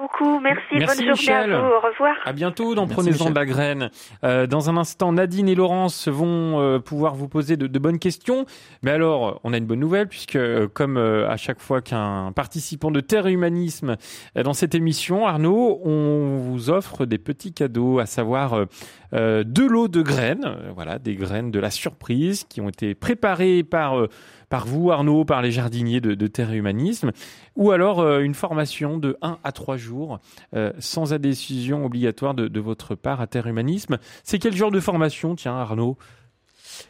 Merci beaucoup. Merci. Merci, Bonne journée à Michel. vous. Au revoir. À bientôt dans Prenez-en Michel. de la graine. Euh, dans un instant, Nadine et Laurence vont euh, pouvoir vous poser de, de bonnes questions. Mais alors, on a une bonne nouvelle puisque, euh, comme euh, à chaque fois qu'un participant de Terre et Humanisme est dans cette émission, Arnaud, on vous offre des petits cadeaux, à savoir euh, deux lots de graines, euh, voilà, des graines de la surprise qui ont été préparées par euh, par vous, Arnaud, par les jardiniers de, de Terre Humanisme, ou alors euh, une formation de 1 à 3 jours euh, sans adhésion obligatoire de, de votre part à Terre Humanisme. C'est quel genre de formation, tiens, Arnaud?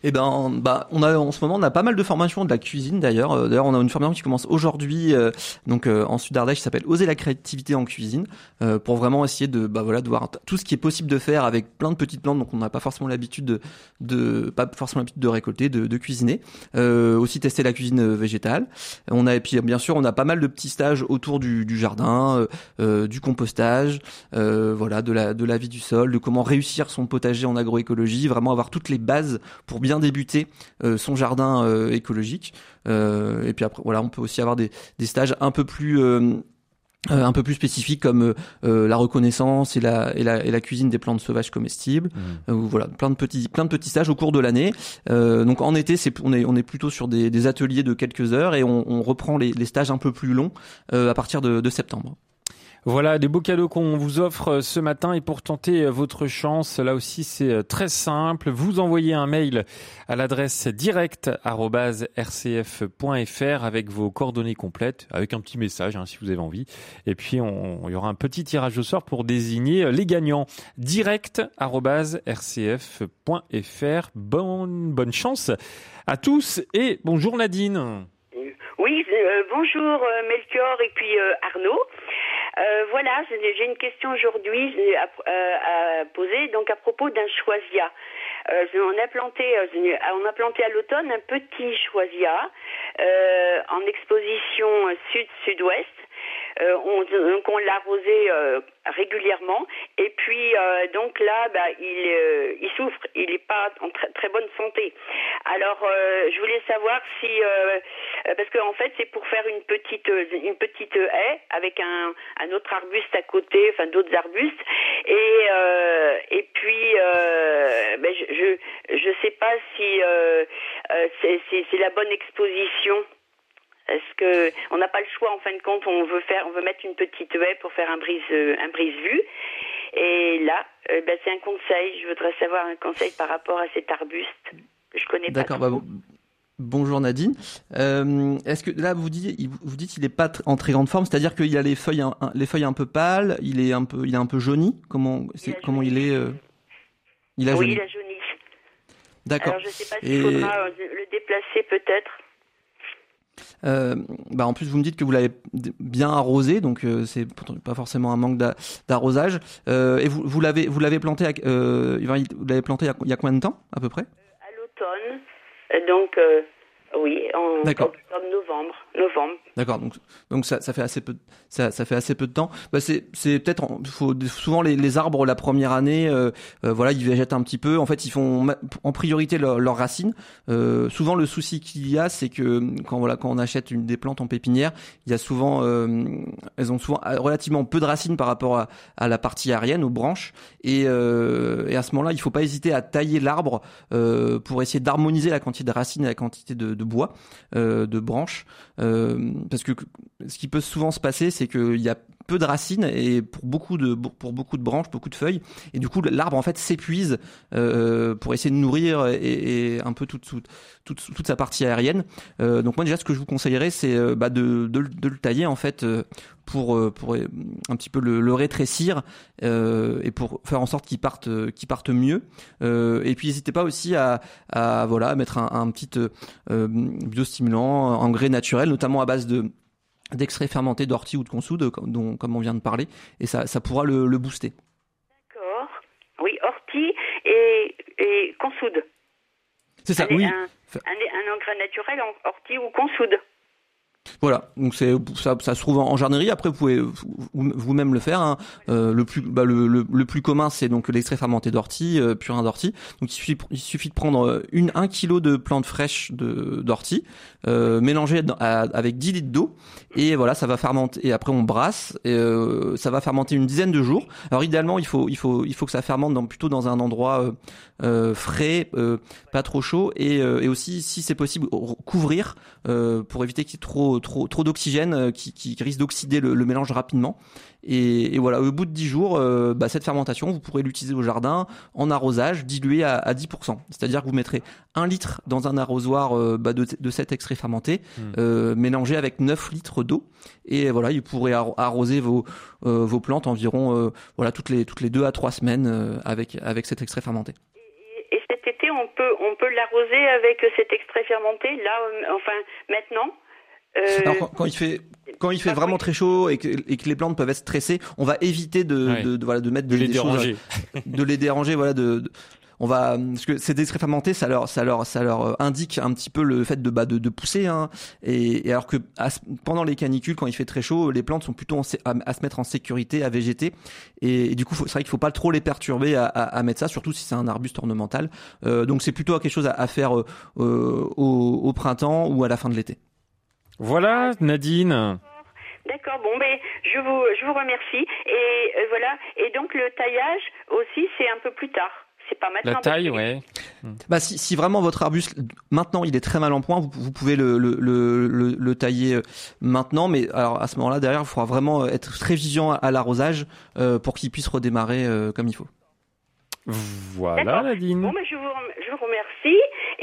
Eh ben, bah, on a en ce moment on a pas mal de formations de la cuisine d'ailleurs. Euh, D'ailleurs, on a une formation qui commence aujourd'hui, euh, donc euh, en Sud Ardèche, qui s'appelle Oser la créativité en cuisine, euh, pour vraiment essayer de, bah voilà, de voir tout ce qui est possible de faire avec plein de petites plantes, donc on n'a pas forcément l'habitude de, de, pas forcément l'habitude de récolter, de, de cuisiner. Euh, aussi tester la cuisine euh, végétale. On a et puis bien sûr, on a pas mal de petits stages autour du, du jardin, du compostage, voilà, de la de la vie du sol, de comment réussir son potager en agroécologie, vraiment avoir toutes les bases pour bien débuter euh, son jardin euh, écologique. Euh, et puis après, voilà, on peut aussi avoir des, des stages un peu plus euh, un peu plus spécifiques comme euh, la reconnaissance et la, et la et la cuisine des plantes sauvages comestibles. Euh, voilà, plein de petits plein de petits stages au cours de l'année. Donc en été, c'est on est on est plutôt sur des, des ateliers de quelques heures et on, on reprend les, les stages un peu plus longs à partir de, de septembre. Voilà des beaux cadeaux qu'on vous offre euh, ce matin et pour tenter euh, votre chance, là aussi c'est euh, très simple. Vous envoyez un mail à l'adresse direct@rcf.fr avec vos coordonnées complètes, avec un petit message hein, si vous avez envie. Et puis il y aura un petit tirage au sort pour désigner les gagnants. direct@rcf.fr. Bonne bonne chance à tous et bonjour Nadine. Oui, bonjour Melchior et puis Arnaud. Euh, voilà, j'ai une question aujourd'hui euh, à, poser, donc à propos d'un choisia. Euh, on a planté, à l'automne un petit choisia en exposition sud-sud-ouest. Euh, on, donc on euh, régulièrement et puis euh, donc là bah, il, euh, il souffre, il n'est pas en très, très bonne santé. Alors euh, je voulais savoir si euh, parce qu'en fait c'est pour faire une petite une petite haie avec un, un autre arbuste à côté, enfin d'autres arbustes et et puis ben, je, je je sais pas si c'est la bonne exposition. Est-ce que on n'a pas le choix en fin de compte On veut faire, on veut mettre une petite haie pour faire un brise, euh, un brise-vue. Et là, euh, ben, c'est un conseil. Je voudrais savoir un conseil par rapport à cet arbuste que je connais pas. D'accord. Bah, bonjour Nadine. Euh, Est-ce que là vous dites, il- vous dites qu'il est pas en très grande forme, c'est-à-dire qu'il a les feuilles, un, les feuilles un peu pâles, il est un peu, il est un peu jauni. Comment, c'est, comment il est euh, Il a oui, jauni. il a jauni. D'accord. Alors je sais pas s'il Et- faudra le déplacer peut-être. Euh, bah en plus, vous me dites que vous l'avez bien arrosé, donc euh, c'est pas forcément un manque d'a- d'arrosage. Euh, et vous, vous l'avez, vous l'avez planté, à- vous l'avez planté il y, a, combien de temps à peu près? À l'automne. Donc oui, en novembre, novembre. D'accord, donc donc ça, ça fait assez peu de, ça, ça fait assez peu de temps. Bah c'est c'est peut-être faut souvent les, les arbres la première année euh, euh, voilà ils végètent un petit peu. En fait ils font en priorité leur- leurs racines. Euh, souvent le souci qu'il y a c'est que quand voilà quand on achète une des plantes en pépinière il y a souvent euh, elles ont souvent relativement peu de racines par rapport à, à la partie aérienne aux branches et, euh, et à ce moment-là il faut pas hésiter à tailler l'arbre euh, pour essayer d'harmoniser la quantité de racines et la quantité de, de bois euh, de branches euh, parce que ce qui peut souvent se passer, c'est qu'il y a peu de racines et pour beaucoup de pour de branches, beaucoup de feuilles, et du coup l'arbre en fait s'épuise euh, pour essayer de nourrir et, un peu toute, toute sa partie aérienne. Donc moi déjà ce que je vous conseillerais, c'est bah, de, de, le- de le tailler en fait pour un petit peu le, rétrécir et pour faire en sorte qu'il parte parte mieux. Et puis n'hésitez pas aussi à, voilà mettre un, petit euh, biostimulant, engrais naturel, notamment à base de d'extrait fermenté d'ortie ou de consoude, comme, dont, comme on vient de parler, et ça, ça pourra le, le booster. D'accord. Oui, ortie et, et consoude. C'est ça, oui. Un, un, un engrais naturel en ortie ou consoude. Voilà, donc c'est ça, ça se trouve en jardinerie. Après, vous pouvez vous- vous-même le faire. hein. Euh, le plus bah, le, le, le plus commun, c'est donc l'extrait fermenté d'ortie, euh, purin d'ortie. Donc il suffit il suffit de prendre euh, une un kilo de plantes fraîches de d'ortie, euh, mélanger à- avec 10 litres d'eau et voilà, ça va fermenter. Et après on brasse. Et, euh, ça va fermenter une dizaine de jours. Alors idéalement, il faut il faut il faut que ça fermente dans, plutôt dans un endroit euh, frais, euh, pas trop chaud et, euh, et aussi si c'est possible couvrir euh, pour éviter qu'il y ait trop trop trop d'oxygène euh, qui, qui risque d'oxyder le, le mélange rapidement. Et, et voilà, au bout de 10 jours, euh, bah, cette fermentation, vous pourrez l'utiliser au jardin en arrosage dilué à, à 10%. C'est-à-dire que vous mettrez un litre dans un arrosoir euh, bah, de, de cet extrait fermenté, Mm. euh, mélangé avec 9 litres d'eau. Et voilà, vous pourrez arro- arroser vos, euh, vos plantes environ euh, voilà toutes les toutes les deux à trois semaines euh, avec avec cet extrait fermenté. Et cet été, on peut, on peut l'arroser avec cet extrait fermenté, là, enfin, maintenant? Euh, Alors quand, quand il fait quand il fait vraiment très chaud et que, et que les plantes peuvent être stressées, on va éviter de, Ouais. de, de- voilà de mettre De des, les des choses- déranger. de les déranger voilà de, de- on va parce que ces extraits fermentés ça leur ça leur ça leur euh, indique un petit peu le fait de bah de, de pousser hein, et, et alors que à pendant les canicules quand il fait très chaud les plantes sont plutôt en à, à se mettre en sécurité à végéter et, et du coup c'est vrai qu'il faut pas trop les perturber à, à, à mettre ça surtout si c'est un arbuste ornemental Euh, donc c'est plutôt quelque chose à, à faire euh, euh, au, au printemps ou à la fin de l'été Voilà, Nadine. D'accord, bon, ben, je vous, je vous remercie. Et euh, voilà. Et donc, le taillage aussi, c'est un peu plus tard. C'est pas maintenant. La taille, ouais. Bah si, si vraiment votre arbuste maintenant il est très mal en point, vous, vous pouvez le, le, le, le, le tailler euh, maintenant, mais alors à ce moment-là derrière il faudra vraiment être très vigilant à, à l'arrosage euh, pour qu'il puisse redémarrer euh, comme il faut. Voilà. Nadine. Bon, ben, je vous, je vous remercie.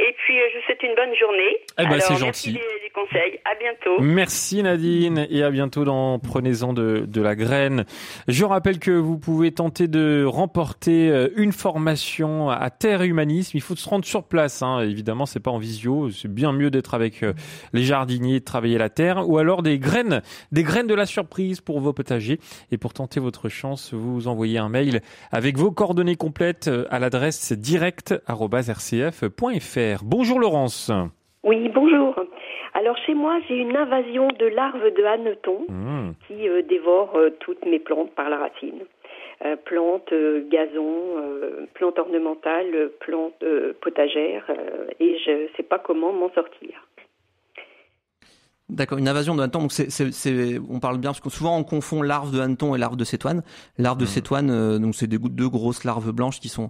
Et puis, euh, je vous souhaite une bonne journée. Eh ben, c'est merci gentil. des, des conseils. À bientôt. Merci Nadine et à bientôt dans Prenez-en de, de la graine. Je rappelle que vous pouvez tenter de remporter euh, une formation à Terre et Humanisme. Il faut se rendre sur place, hein. évidemment, c'est pas en visio. C'est bien mieux d'être avec euh, les jardiniers, de travailler la terre, ou alors des graines, des graines de la surprise pour vos potagers. Et pour tenter votre chance, vous envoyez un mail avec vos coordonnées complètes à l'adresse direct@rcf.fr. Bonjour Laurence. Oui, bonjour. Alors chez moi, j'ai une invasion de larves de hannetons Mmh. qui euh, dévorent euh, toutes mes plantes par la racine. Euh, plantes, euh, gazons, euh, plantes ornementales, plantes potagères, et je ne sais pas comment m'en sortir. D'accord, une invasion de hanneton. Donc c'est, c'est, c'est- on parle bien parce que souvent on confond larves de hanneton et larves de cétoine. Larves de cétoine, euh, donc c'est des deux grosses larves blanches qui sont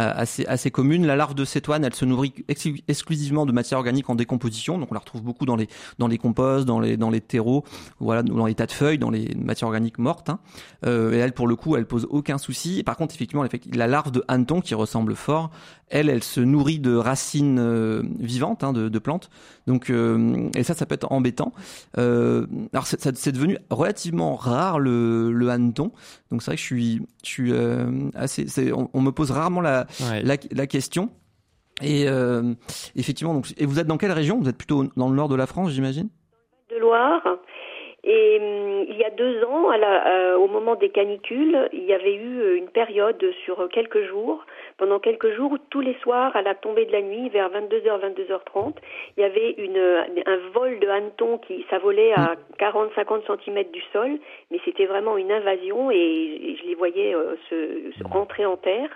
euh, assez assez communes. La larve de cétoine, elle se nourrit ex- exclusivement de matière organique en décomposition. Donc on la retrouve beaucoup dans les dans les composts, dans les dans les terreaux, voilà, dans les tas de feuilles, dans les matières organiques mortes. hein. Euh, et elle, pour le coup, elle pose aucun souci. Par contre, effectivement, la larve de hanneton qui ressemble fort, elle, elle se nourrit de racines euh, vivantes, hein, de, de plantes. Donc, euh, et ça, ça peut être embêtant. Euh, alors, c'est, devenu relativement rare le, le hanneton. Donc, c'est vrai que je suis, je suis euh, assez. c'est- on, on me pose rarement la, Ouais. la, la question. Et euh, effectivement, donc, et vous êtes dans quelle région? Vous êtes plutôt dans le nord de la France, j'imagine? De Loire. Et hum, il y a deux ans, à la- euh, au moment des canicules, il y avait eu une période sur quelques jours, pendant quelques jours, tous les soirs, à la tombée de la nuit, vers 22h, 22h30, il y avait une, un vol de hannetons qui, ça volait à 40-50 cm du sol, mais c'était vraiment une invasion et je les voyais euh, se, se rentrer en terre.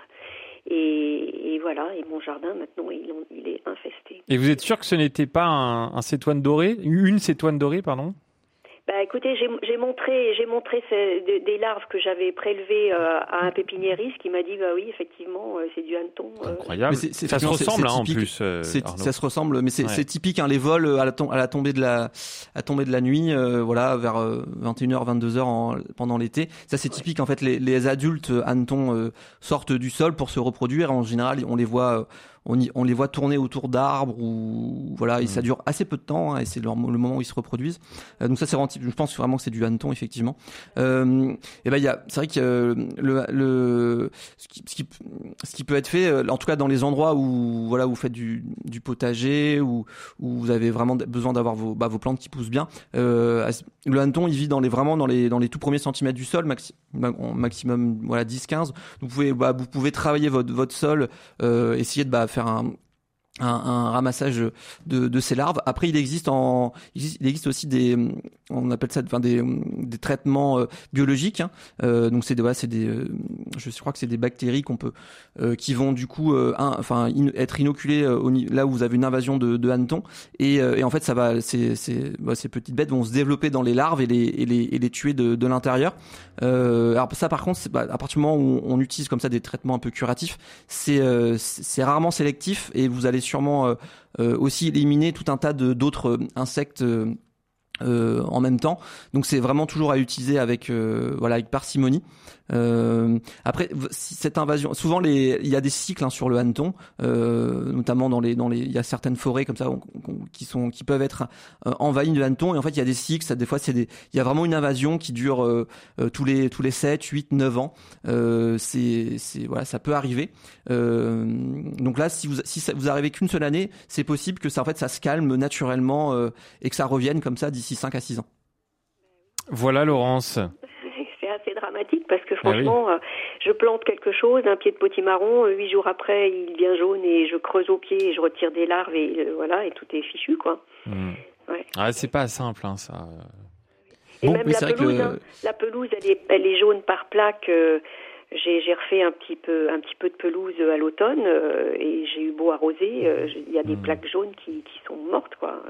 Et, et voilà, et mon jardin maintenant, il, est infesté. Et vous êtes sûr que ce n'était pas un, un cétoine doré Une cétoine dorée, pardon? Bah écoutez, j'ai j'ai montré, j'ai montré ces- des, des larves que j'avais prélevées euh, à un pépiniériste qui m'a dit bah oui effectivement euh, c'est du hanneton. euh. Incroyable. Mais ça se ressemble hein, en typique. plus. euh, ça se ressemble, mais c'est Ouais. typique. Hein, les vols à la, tom- à la tombée de la, à tomber de la nuit, euh, voilà, vers 21h, 22h en, pendant l'été. Ça, c'est typique. En fait, les, les adultes hannetons euh, sortent du sol pour se reproduire. En général, on les voit, euh, on, y- on les voit tourner autour d'arbres ou voilà, et Mm. ça dure assez peu de temps. hein, et c'est le moment où ils se reproduisent. Euh, donc ça, c'est vraiment. Je pense vraiment que c'est du hanneton, effectivement. Euh, et ben, il y a, c'est vrai que euh, le, le, ce qui, ce qui, ce qui peut être fait, en tout cas dans les endroits où voilà, où vous faites du, du potager, où, où vous avez vraiment besoin d'avoir vos, bah, vos plantes qui poussent bien. Euh, le hanneton, il vit dans les vraiment dans les dans les tout premiers centimètres du sol, maxi, maximum voilà 10-15. Vous pouvez bah, vous pouvez travailler votre votre sol, euh, essayer de bah, faire un un, un ramassage de, de ces larves. Après, il existe en, il existe, aussi des, on appelle ça, enfin des, des traitements euh, biologiques. hein. Euh, donc c'est des, ouais, c'est des, euh, je crois que c'est des bactéries qu'on peut, euh, qui vont du coup, enfin in- être inoculées au, là où vous avez une invasion de, de hannetons. Et, et en fait, ça va, ces, ces, bah, ces petites bêtes vont se développer dans les larves et les, et les, et les tuer de, de l'intérieur. Alors ça, par contre, bah, à partir du moment où on utilise comme ça des traitements un peu curatifs, c'est c'est rarement sélectif et vous allez sûrement euh, euh, aussi éliminer tout un tas d'autres euh, insectes. en même temps, donc c'est vraiment toujours à utiliser avec voilà avec parcimonie. Euh, après, cette invasion, souvent les, il y a des cycles hein, sur le hanneton, euh, notamment dans les dans les, il y a certaines forêts comme ça qui sont qui peuvent être euh, envahies de hannetons et en fait il y a des cycles, ça, des fois c'est des, il y a vraiment une invasion qui dure euh, euh, tous les tous les 7, 8, 9 ans. Euh, c'est c'est voilà, ça peut arriver. Donc là, si vous si ça, vous arrivez qu'une seule année, c'est possible que ça en fait ça se calme naturellement et que ça revienne comme ça d'ici 5 à 6 ans. Voilà, Laurence. Dramatique parce que Ah oui. franchement, euh, je plante quelque chose, un pied de potimarron, euh, huit jours après, il devient jaune et je creuse au pied et je retire des larves et euh, voilà, et tout est fichu, quoi. Hmm. Ouais. Ah, c'est pas simple, hein, ça. Et Bon, même mais la que pelouse, hein, la pelouse, elle est, elle est jaune par plaque. euh, j'ai refait un petit peu, un petit peu de pelouse à l'automne euh, et j'ai eu beau arroser, euh, j'ai- il y a des plaques jaunes qui, qui sont mortes, quoi.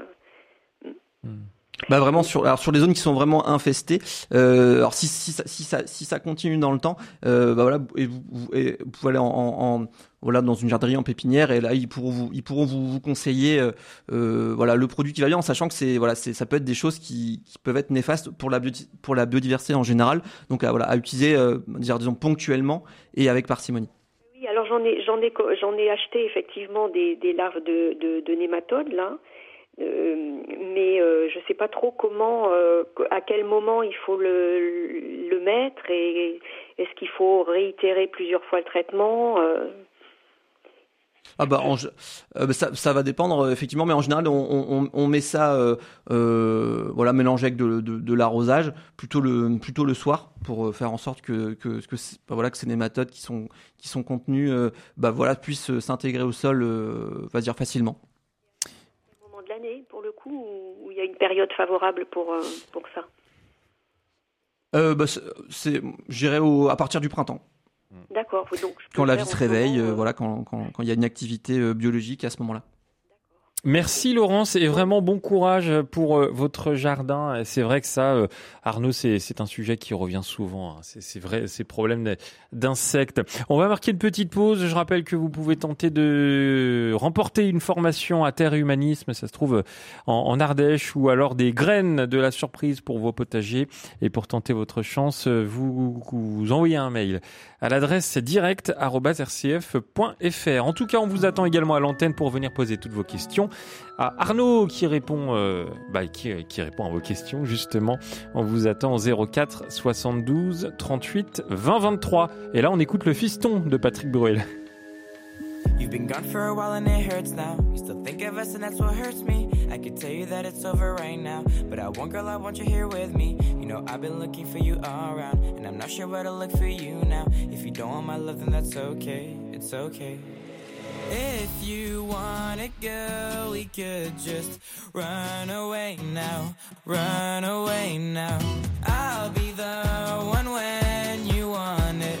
Bah vraiment sur alors sur les zones qui sont vraiment infestées. Euh, alors si si ça, si ça si ça continue dans le temps, euh, bah voilà et vous, pouvez aller en, voilà dans une jardinerie en pépinière et là ils pourront vous ils pourront vous, conseiller euh, euh, voilà le produit qui va bien en sachant que c'est voilà c'est ça peut être des choses qui, qui peuvent être néfastes pour la pour la biodiversité en général. Donc à, voilà à utiliser disons ponctuellement et avec parcimonie. Oui, alors j'en ai, j'en ai, j'en ai acheté effectivement des, des larves de, de, de nématodes là, Euh, mais euh, je sais pas trop comment, euh, à quel moment il faut le, le mettre et est-ce qu'il faut réitérer plusieurs fois le traitement. Ah bah, en bah, ça, va dépendre effectivement, mais en général on, met ça voilà mélangé avec de, l'arrosage plutôt le plutôt le soir pour faire en sorte que bah, voilà que ces nématodes qui sont qui sont contenus euh, bah voilà puissent s'intégrer au sol va dire facilement. moment de l'année pour le coup où où il y a une période favorable pour euh, pour ça. Euh, bah, c'est- j'irai au à partir du printemps D'accord. Donc quand la vie se réveille moment, euh, euh, voilà quand quand quand il y a une activité euh, biologique à ce moment-là. Merci Laurence et vraiment bon courage pour euh, votre jardin. C'est vrai que ça, euh, Arnaud, c'est un sujet qui revient souvent. hein. C'est vrai, ces problèmes d'insectes. On va marquer une petite pause. Je rappelle que vous pouvez tenter de remporter une formation à Terre Humanisme. Ça se trouve en, en Ardèche ou alors des graines de la surprise pour vos potagers. Et pour tenter votre chance, vous, vous envoyez un mail à l'adresse direct@rcf.fr. En tout cas, on vous attend également à l'antenne pour venir poser toutes vos questions à Arnaud qui répond, euh, bah, qui, qui répond à vos questions justement. On vous attend au 04 72 38 20 23. Et là, on écoute le fiston de Patrick Bruel. You've been gone for a while and it hurts now. You still think of us and that's what hurts me. I could tell you that it's over right now. But I want, girl, I want you here with me. You know, I've been looking for you all around. And I'm not sure where to look for you now. If you don't want my love, then that's okay. It's okay. If you wanna go, we could just run away now. Run away now. I'll be the one when you want it.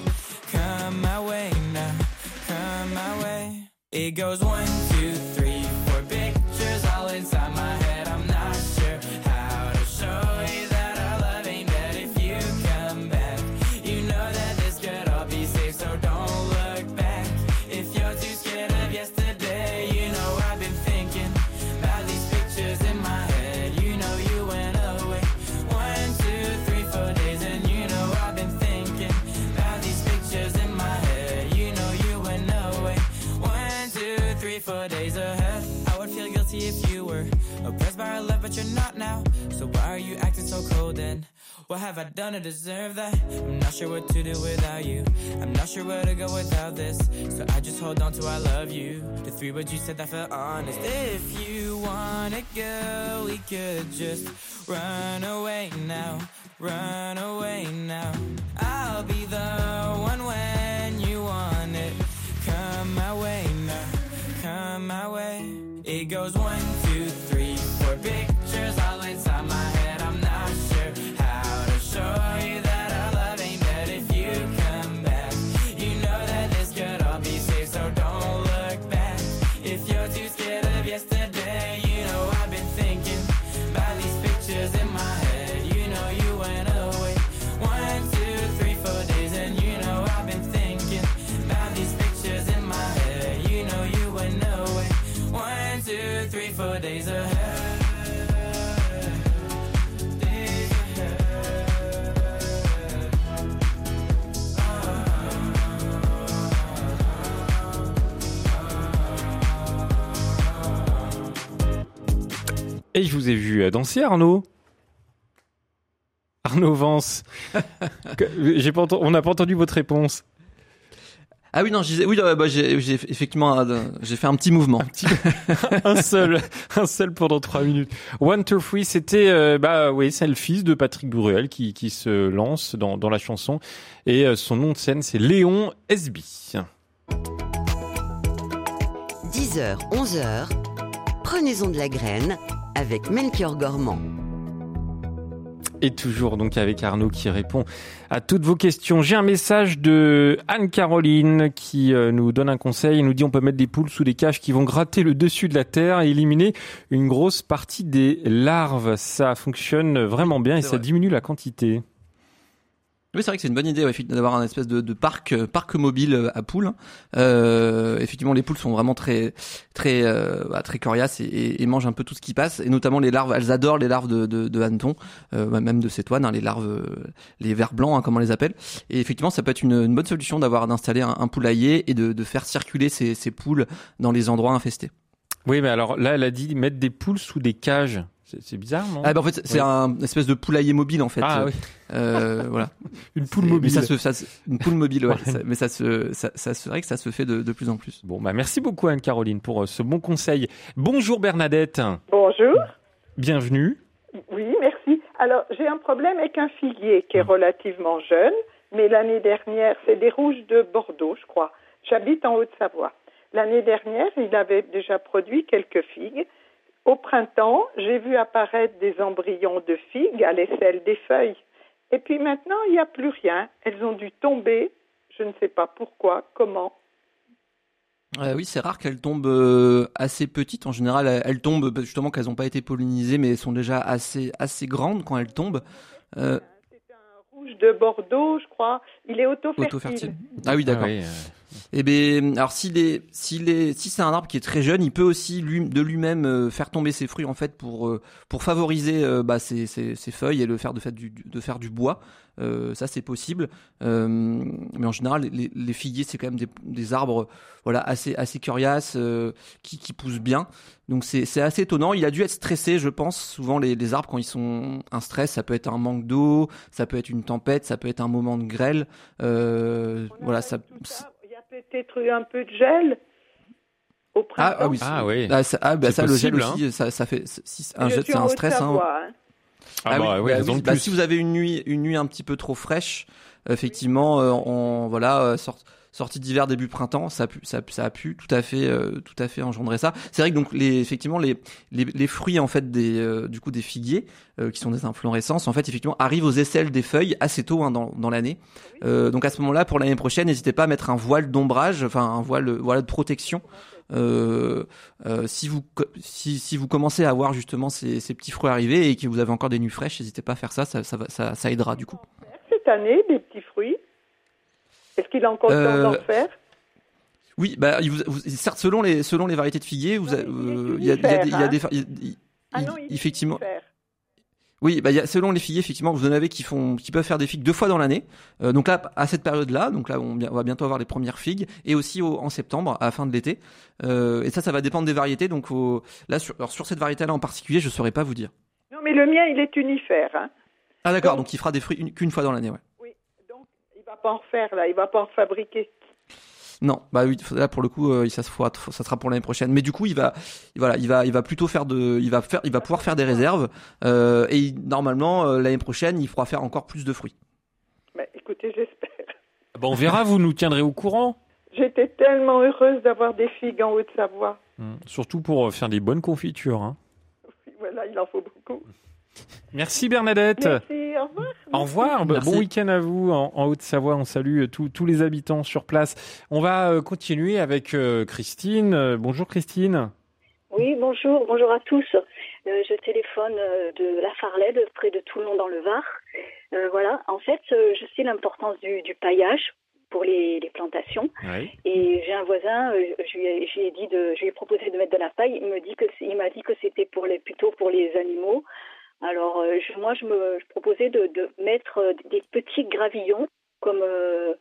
Come my way now. Come my way. It goes one, two, three, cold? What have I done to deserve that? I'm not sure what to do without you. I'm not sure where to go without this. So I just hold on to I love you. The three words you said that felt honest. If you wanna go, we could just run away now. Run away now. I'll be the one when you want it. Come my way now. Come my way. It goes one, Et je vous ai vu euh, danser, Arnaud. Arnaud Vance. Que- J'ai pas enten- on n'a pas entendu votre réponse. Ah oui, non, je disais, oui, euh, bah, j'ai j'ai effectivement, euh, j'ai fait un petit mouvement. un seul, un seul pendant trois minutes. One to Free, c'était, euh, bah oui, c'est le fils de Patrick Bruel qui, qui se lance dans, dans la chanson. Et euh, son nom de scène, c'est Léon Esby. 10h, 11h, prenez-en de la graine avec Melchior Gormand. Et toujours donc avec Arnaud qui répond à toutes vos questions. J'ai un message de Anne-Caroline qui euh, nous donne un conseil. Elle nous dit on peut mettre des poules sous des cages qui vont gratter le dessus de la terre et éliminer une grosse partie des larves. Ça fonctionne vraiment bien et ça vrai. diminue la quantité. Oui, c'est vrai que c'est une bonne idée d'avoir un espèce de, parc euh, parc mobile euh, à poules. Euh, effectivement, les poules sont vraiment très très euh, bah, très coriaces et, mangent un peu tout ce qui passe, et notamment les larves. Elles adorent les larves de, de, de euh, bah, même de cétoine, hein, les larves, les vers blancs, hein, comme on les appelle. Et effectivement, ça peut être une, une bonne solution d'avoir d'installer un, un poulailler et de, de faire circuler ces, ces poules dans les endroits infestés. Oui, mais alors là, elle a dit mettre des poules sous des cages. C'est bizarre, non? Ah bah en fait c'est Oui. un espèce de poulailler mobile en fait. Ah Euh, oui. euh, voilà. Une poule mobile. Mais ça se, ça se- une poule mobile, ouais. Ouais. Ça- mais ça se, ça, ça c'est vrai que ça se fait de, de plus en plus. Bon, bah merci beaucoup Anne-Caroline pour euh, ce bon conseil. Bonjour Bernadette. Bonjour. Bienvenue. Oui, merci. Alors, j'ai un problème avec un figuier qui est relativement jeune, mais l'année dernière, c'est des rouges de Bordeaux, je crois. J'habite en Haute-Savoie. L'année dernière, il avait déjà produit quelques figues. Au printemps, j'ai vu apparaître des embryons de figues à l'aisselle des feuilles. Et puis maintenant, il n'y a plus rien. Elles ont dû tomber. Je ne sais pas pourquoi, comment. Euh, oui, c'est rare qu'elles tombent euh, assez petites. En général, elles, tombent bah, justement qu'elles n'ont pas été pollinisées, mais elles sont déjà assez, assez grandes quand elles tombent. Euh, Rouge de Bordeaux, je crois. Il est auto-fertile. Auto-fertile. Ah oui, d'accord. Ah oui, Eh ben, alors s'il est, s'il est, si c'est un arbre qui est très jeune, il peut aussi lui, de lui-même euh, faire tomber ses fruits en fait pour euh, pour favoriser euh, bah, ses, ses, ses feuilles et le faire de faire du, de faire du bois. Euh, ça c'est possible, Euh, mais en général les, les figuiers c'est quand même des, des arbres voilà assez assez euh, qui qui poussent bien. Donc c'est c'est assez étonnant. Il a dû être stressé, je pense. Souvent les, les arbres quand ils sont un stress, ça peut être un manque d'eau, ça peut être une tempête, ça peut être un moment de grêle. Euh, voilà ça. Peut-être eu un peu de gel au printemps. Ah, ah oui. Ah oui. Ah, ça, ah, bah ça, le gel possible, aussi, ça, ça fait. Si, un Je jet, c'est un stress. Hein. Hein. Ah bah oui, raison de bah, plus. si vous avez une nuit, une nuit un petit peu trop fraîche, effectivement, euh, en voilà, euh, sort- sortie d'hiver début printemps, ça a pu, ça, ça a pu tout à fait, euh, tout à fait engendrer ça. C'est vrai que donc les, effectivement, les, les, les fruits en fait des, euh, du coup des figuiers, euh, qui sont des inflorescences, en fait, effectivement, arrivent aux aisselles des feuilles assez tôt hein, dans, dans l'année. Euh, donc à ce moment-là, pour l'année prochaine, n'hésitez pas à mettre un voile d'ombrage, enfin un voile, voilà, de protection. Si vous si, si vous commencez à voir justement ces, ces petits fruits arriver et que vous avez encore des nuits fraîches, n'hésitez pas à faire ça, ça, ça, ça aidera du coup. Cette année, des petits fruits. Est-ce qu'il a encore le temps Euh, d'en faire? Oui, bah, il vous- vous- certes selon les selon les variétés de vous, euh, il y a, il y a des, il y a des, il Ah non, il effectivement. Oui, bah, il y a, selon les figuiers, effectivement, vous en avez qui font, qui peuvent faire des figues deux fois dans l'année. Euh, donc là, à cette période-là, donc là, on, on va bientôt avoir les premières figues, et aussi au- en septembre, à la fin de l'été. Euh, et ça, ça va dépendre des variétés. Donc là, sur, alors, sur cette variété-là en particulier, je saurais pas vous dire. Non, mais le mien, il est unifère. Hein. Ah d'accord, donc il fera des fruits une- qu'une fois dans l'année, ouais. Il va pas en faire, là. Il va pas en fabriquer. Non, bah oui, là pour le coup, euh, ça se fera, ça sera pour l'année prochaine. Mais du coup, il va, voilà, il va, il va plutôt faire de, il va faire, il va pouvoir faire des réserves. euh, et il- normalement, euh, l'année prochaine, il pourra faire encore plus de fruits. Mais écoutez, j'espère. Bon, on verra, vous nous tiendrez au courant. J'étais tellement heureuse d'avoir des figues en Haute-Savoie. Hum, Surtout pour faire des bonnes confitures. hein. Voilà, il en faut beaucoup. Merci Bernadette. Merci, au revoir. Au revoir, bon week-end à vous en, en Haute-Savoie. On salue euh, tous- les habitants sur place. On va euh, continuer avec euh, Christine. Euh, bonjour Christine. Oui, bonjour, bonjour à tous. Euh, je téléphone de la Farlède, près de Toulon dans le Var. Euh, voilà, en fait, euh, je sais l'importance du, du paillage pour les, les plantations. Et j'ai un voisin, euh, je lui ai, je lui ai dit de, je lui ai proposé de mettre de la paille. Il me dit que c'est- il m'a dit que c'était pour les plutôt pour les animaux. Alors euh, je- moi je me je proposais de, de mettre euh, des petits gravillons comme euh,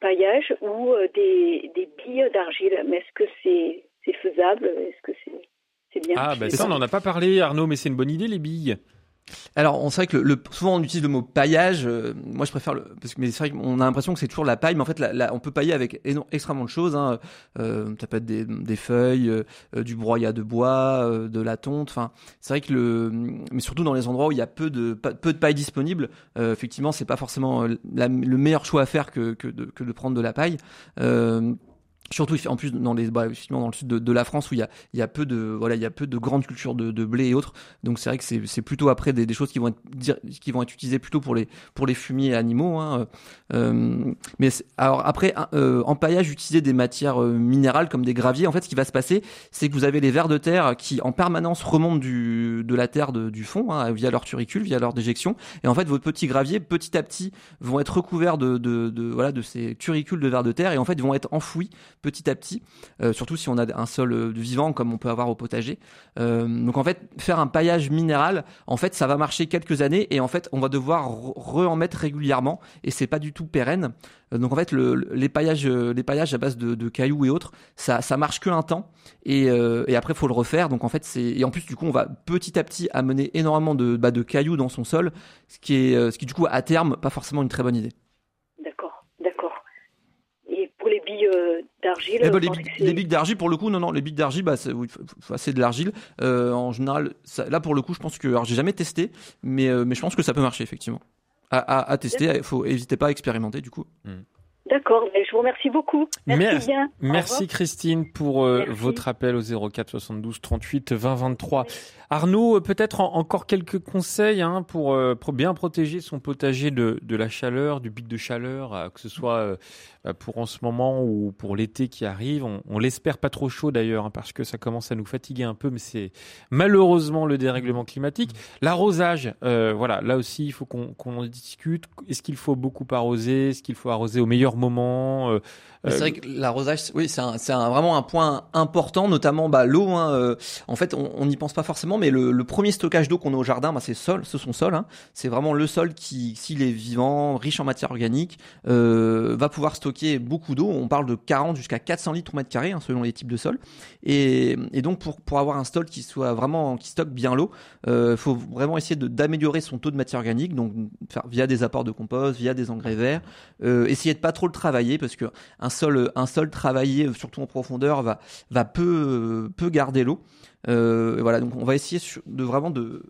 paillage ou des, des billes d'argile. Mais est-ce que c'est faisable? Est-ce que c'est bien Ah, bah ça, on n'en a pas parlé, Arnaud, mais c'est une bonne idée, les billes. Alors, on sait que le, le- souvent on utilise le mot paillage. euh, moi, je préfère le parce que mais c'est vrai qu'on a l'impression que c'est toujours la paille, mais en fait, la- la- on peut pailler avec extrêmement de choses. Hein. Euh, ça peut être des, des feuilles, euh, du broyat de bois, euh, de la tonte. Enfin, c'est vrai que le, mais surtout dans les endroits où il y a peu de pa- peu de paille disponible, euh, effectivement, c'est pas forcément euh, le meilleur choix à faire que que de, que de prendre de la paille. Surtout en plus dans les bah, dans le sud de, la France où il y a il y a peu de voilà il y a peu de grandes cultures de, blé et autres donc c'est vrai que c'est plutôt après des, choses qui vont être qui vont être utilisées plutôt pour les pour les fumiers animaux hein. Euh, mais alors après euh, en paillage utiliser des matières euh, minérales comme des graviers en fait ce qui va se passer c'est que vous avez les vers de terre qui en permanence remontent du de la terre du fond hein, via leur turicule via leur déjection et en fait vos petits graviers petit à petit vont être recouverts de, de, de voilà de ces turicules de vers de terre et en fait vont être enfouis petit à petit, euh, surtout si on a un sol euh, vivant comme on peut avoir au potager. Euh, donc en fait, faire un paillage minéral, en fait, ça va marcher quelques années et en fait, on va devoir re-en mettre régulièrement et c'est pas du tout pérenne. Donc en fait, le, le- les paillages, les paillages à base de, cailloux et autres, ça, ça marche que un temps et, et après faut le refaire. Donc en fait, c'est et en plus du coup, on va petit à petit amener énormément de, bah, de cailloux dans son sol, ce qui est, ce qui du coup à terme, pas forcément une très bonne idée. D'accord, d'accord. Et pour les billes euh, d'argile, Eh ben, les, les billes d'argile, pour le coup, non, non, les billes d'argile, bah, c'est oui, de l'argile. Euh, en général, ça- là, pour le coup, je pense que, alors, j'ai jamais testé, mais, euh, mais je pense que ça peut marcher, effectivement. À, à, à tester, il faut, n'hésitez pas à expérimenter, du coup. D'accord, mais je vous remercie beaucoup. Merci Merci, bien. Merci. Christine pour euh, votre appel au 04 72 38 20 23. Arnaud, euh, peut-être en- encore quelques conseils hein, pour, euh, bien protéger son potager de, la chaleur, du pic de chaleur, euh, que ce soit pour en ce moment ou pour l'été qui arrive. On, l'espère pas trop chaud d'ailleurs, hein, parce que ça commence à nous fatiguer un peu, mais c'est malheureusement le dérèglement climatique. L'arrosage, voilà, là aussi il faut qu'on en discute. Est-ce qu'il faut beaucoup arroser? Est-ce qu'il faut arroser au meilleur moment? C'est euh, vrai que l'arrosage, oui, c'est un- c'est un- vraiment un point important, notamment bah, l'eau. hein, euh, en fait, on n'y pense pas forcément, mais le, le premier stockage d'eau qu'on a au jardin, bah, c'est sol, ce son sol. hein. c'est vraiment le sol qui, s'il est vivant, riche en matière organique, euh, va pouvoir stocker beaucoup d'eau. On parle de 40 jusqu'à 400 litres au mètre carré, hein, selon les types de sol. Et, et donc, pour, pour avoir un sol qui soit vraiment qui stocke bien l'eau, il faut vraiment essayer d'améliorer son taux de matière organique, donc faire via des apports de compost, via des engrais verts. Euh, essayer de pas trop le travailler parce que un sol, un sol travaillé, surtout en profondeur, va, va peu, garder l'eau. Euh, voilà, donc on va essayer de vraiment de,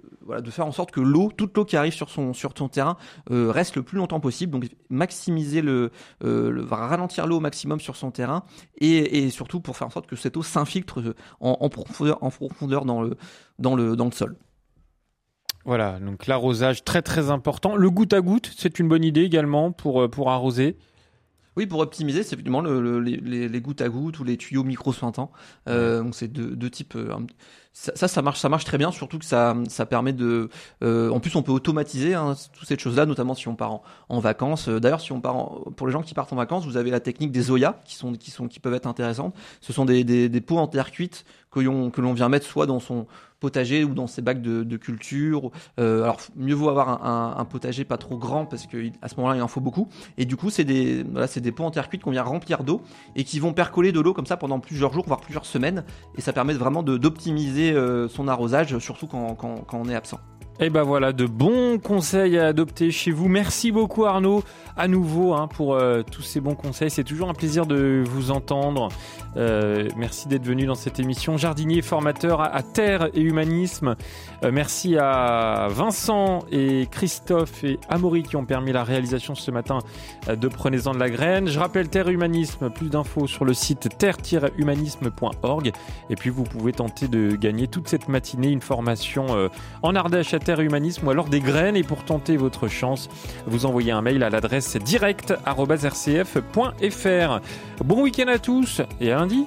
faire en sorte que l'eau, toute l'eau qui arrive sur son, ton terrain, euh, reste le plus longtemps possible. Donc maximiser le, euh, ralentir l'eau au maximum sur son terrain et, surtout pour faire en sorte que cette eau s'infiltre en, profondeur, dans le, sol. Voilà, donc l'arrosage très très important. Le goutte à goutte, c'est une bonne idée également euh, pour arroser. Oui, pour optimiser, c'est effectivement le, le- les, gouttes à gouttes ou les tuyaux micro sointants. Euh, donc c'est deux, deux types. euh, un- ça, ça, marche, ça marche très bien. Surtout que ça, ça permet de. euh, en plus, on peut automatiser hein, toutes ces choses-là, notamment si on part en, vacances. Euh, D'ailleurs, si on part en- pour les gens qui partent en vacances, vous avez la technique des Zoya qui sont, qui sont, qui peuvent être intéressantes. Ce sont des, des, des pots en terre cuite que l'on que l'on vient mettre soit dans son potager ou dans ses bacs de, de culture. Euh, alors mieux vaut avoir un, un- un potager pas trop grand parce que à ce moment-là il en faut beaucoup. Et du coup c'est des voilà c'est des pots en terre cuite qu'on vient remplir d'eau et qui vont percoler de l'eau comme ça pendant plusieurs jours voire plusieurs semaines et ça permet vraiment d'optimiser euh, son arrosage surtout quand, on est absent. Et ben voilà, de bons conseils à adopter chez vous. Merci beaucoup Arnaud, à nouveau, hein, pour euh, tous ces bons conseils. C'est toujours un plaisir de vous entendre. Euh, merci d'être venu dans cette émission. Jardinier, formateur à, Terre et Humanisme. Euh, merci à Vincent et Christophe et Amaury qui ont permis la réalisation ce matin de Prenez-en de la graine. Je rappelle Terre Humanisme, plus d'infos sur le site terre-humanisme.org. Et puis vous pouvez tenter de gagner toute cette matinée une formation en Ardèche Terre et Humanisme ou alors des graines. Et pour tenter votre chance, vous envoyez un mail à l'adresse direct.rcf.fr. Bon week-end à tous et à lundi.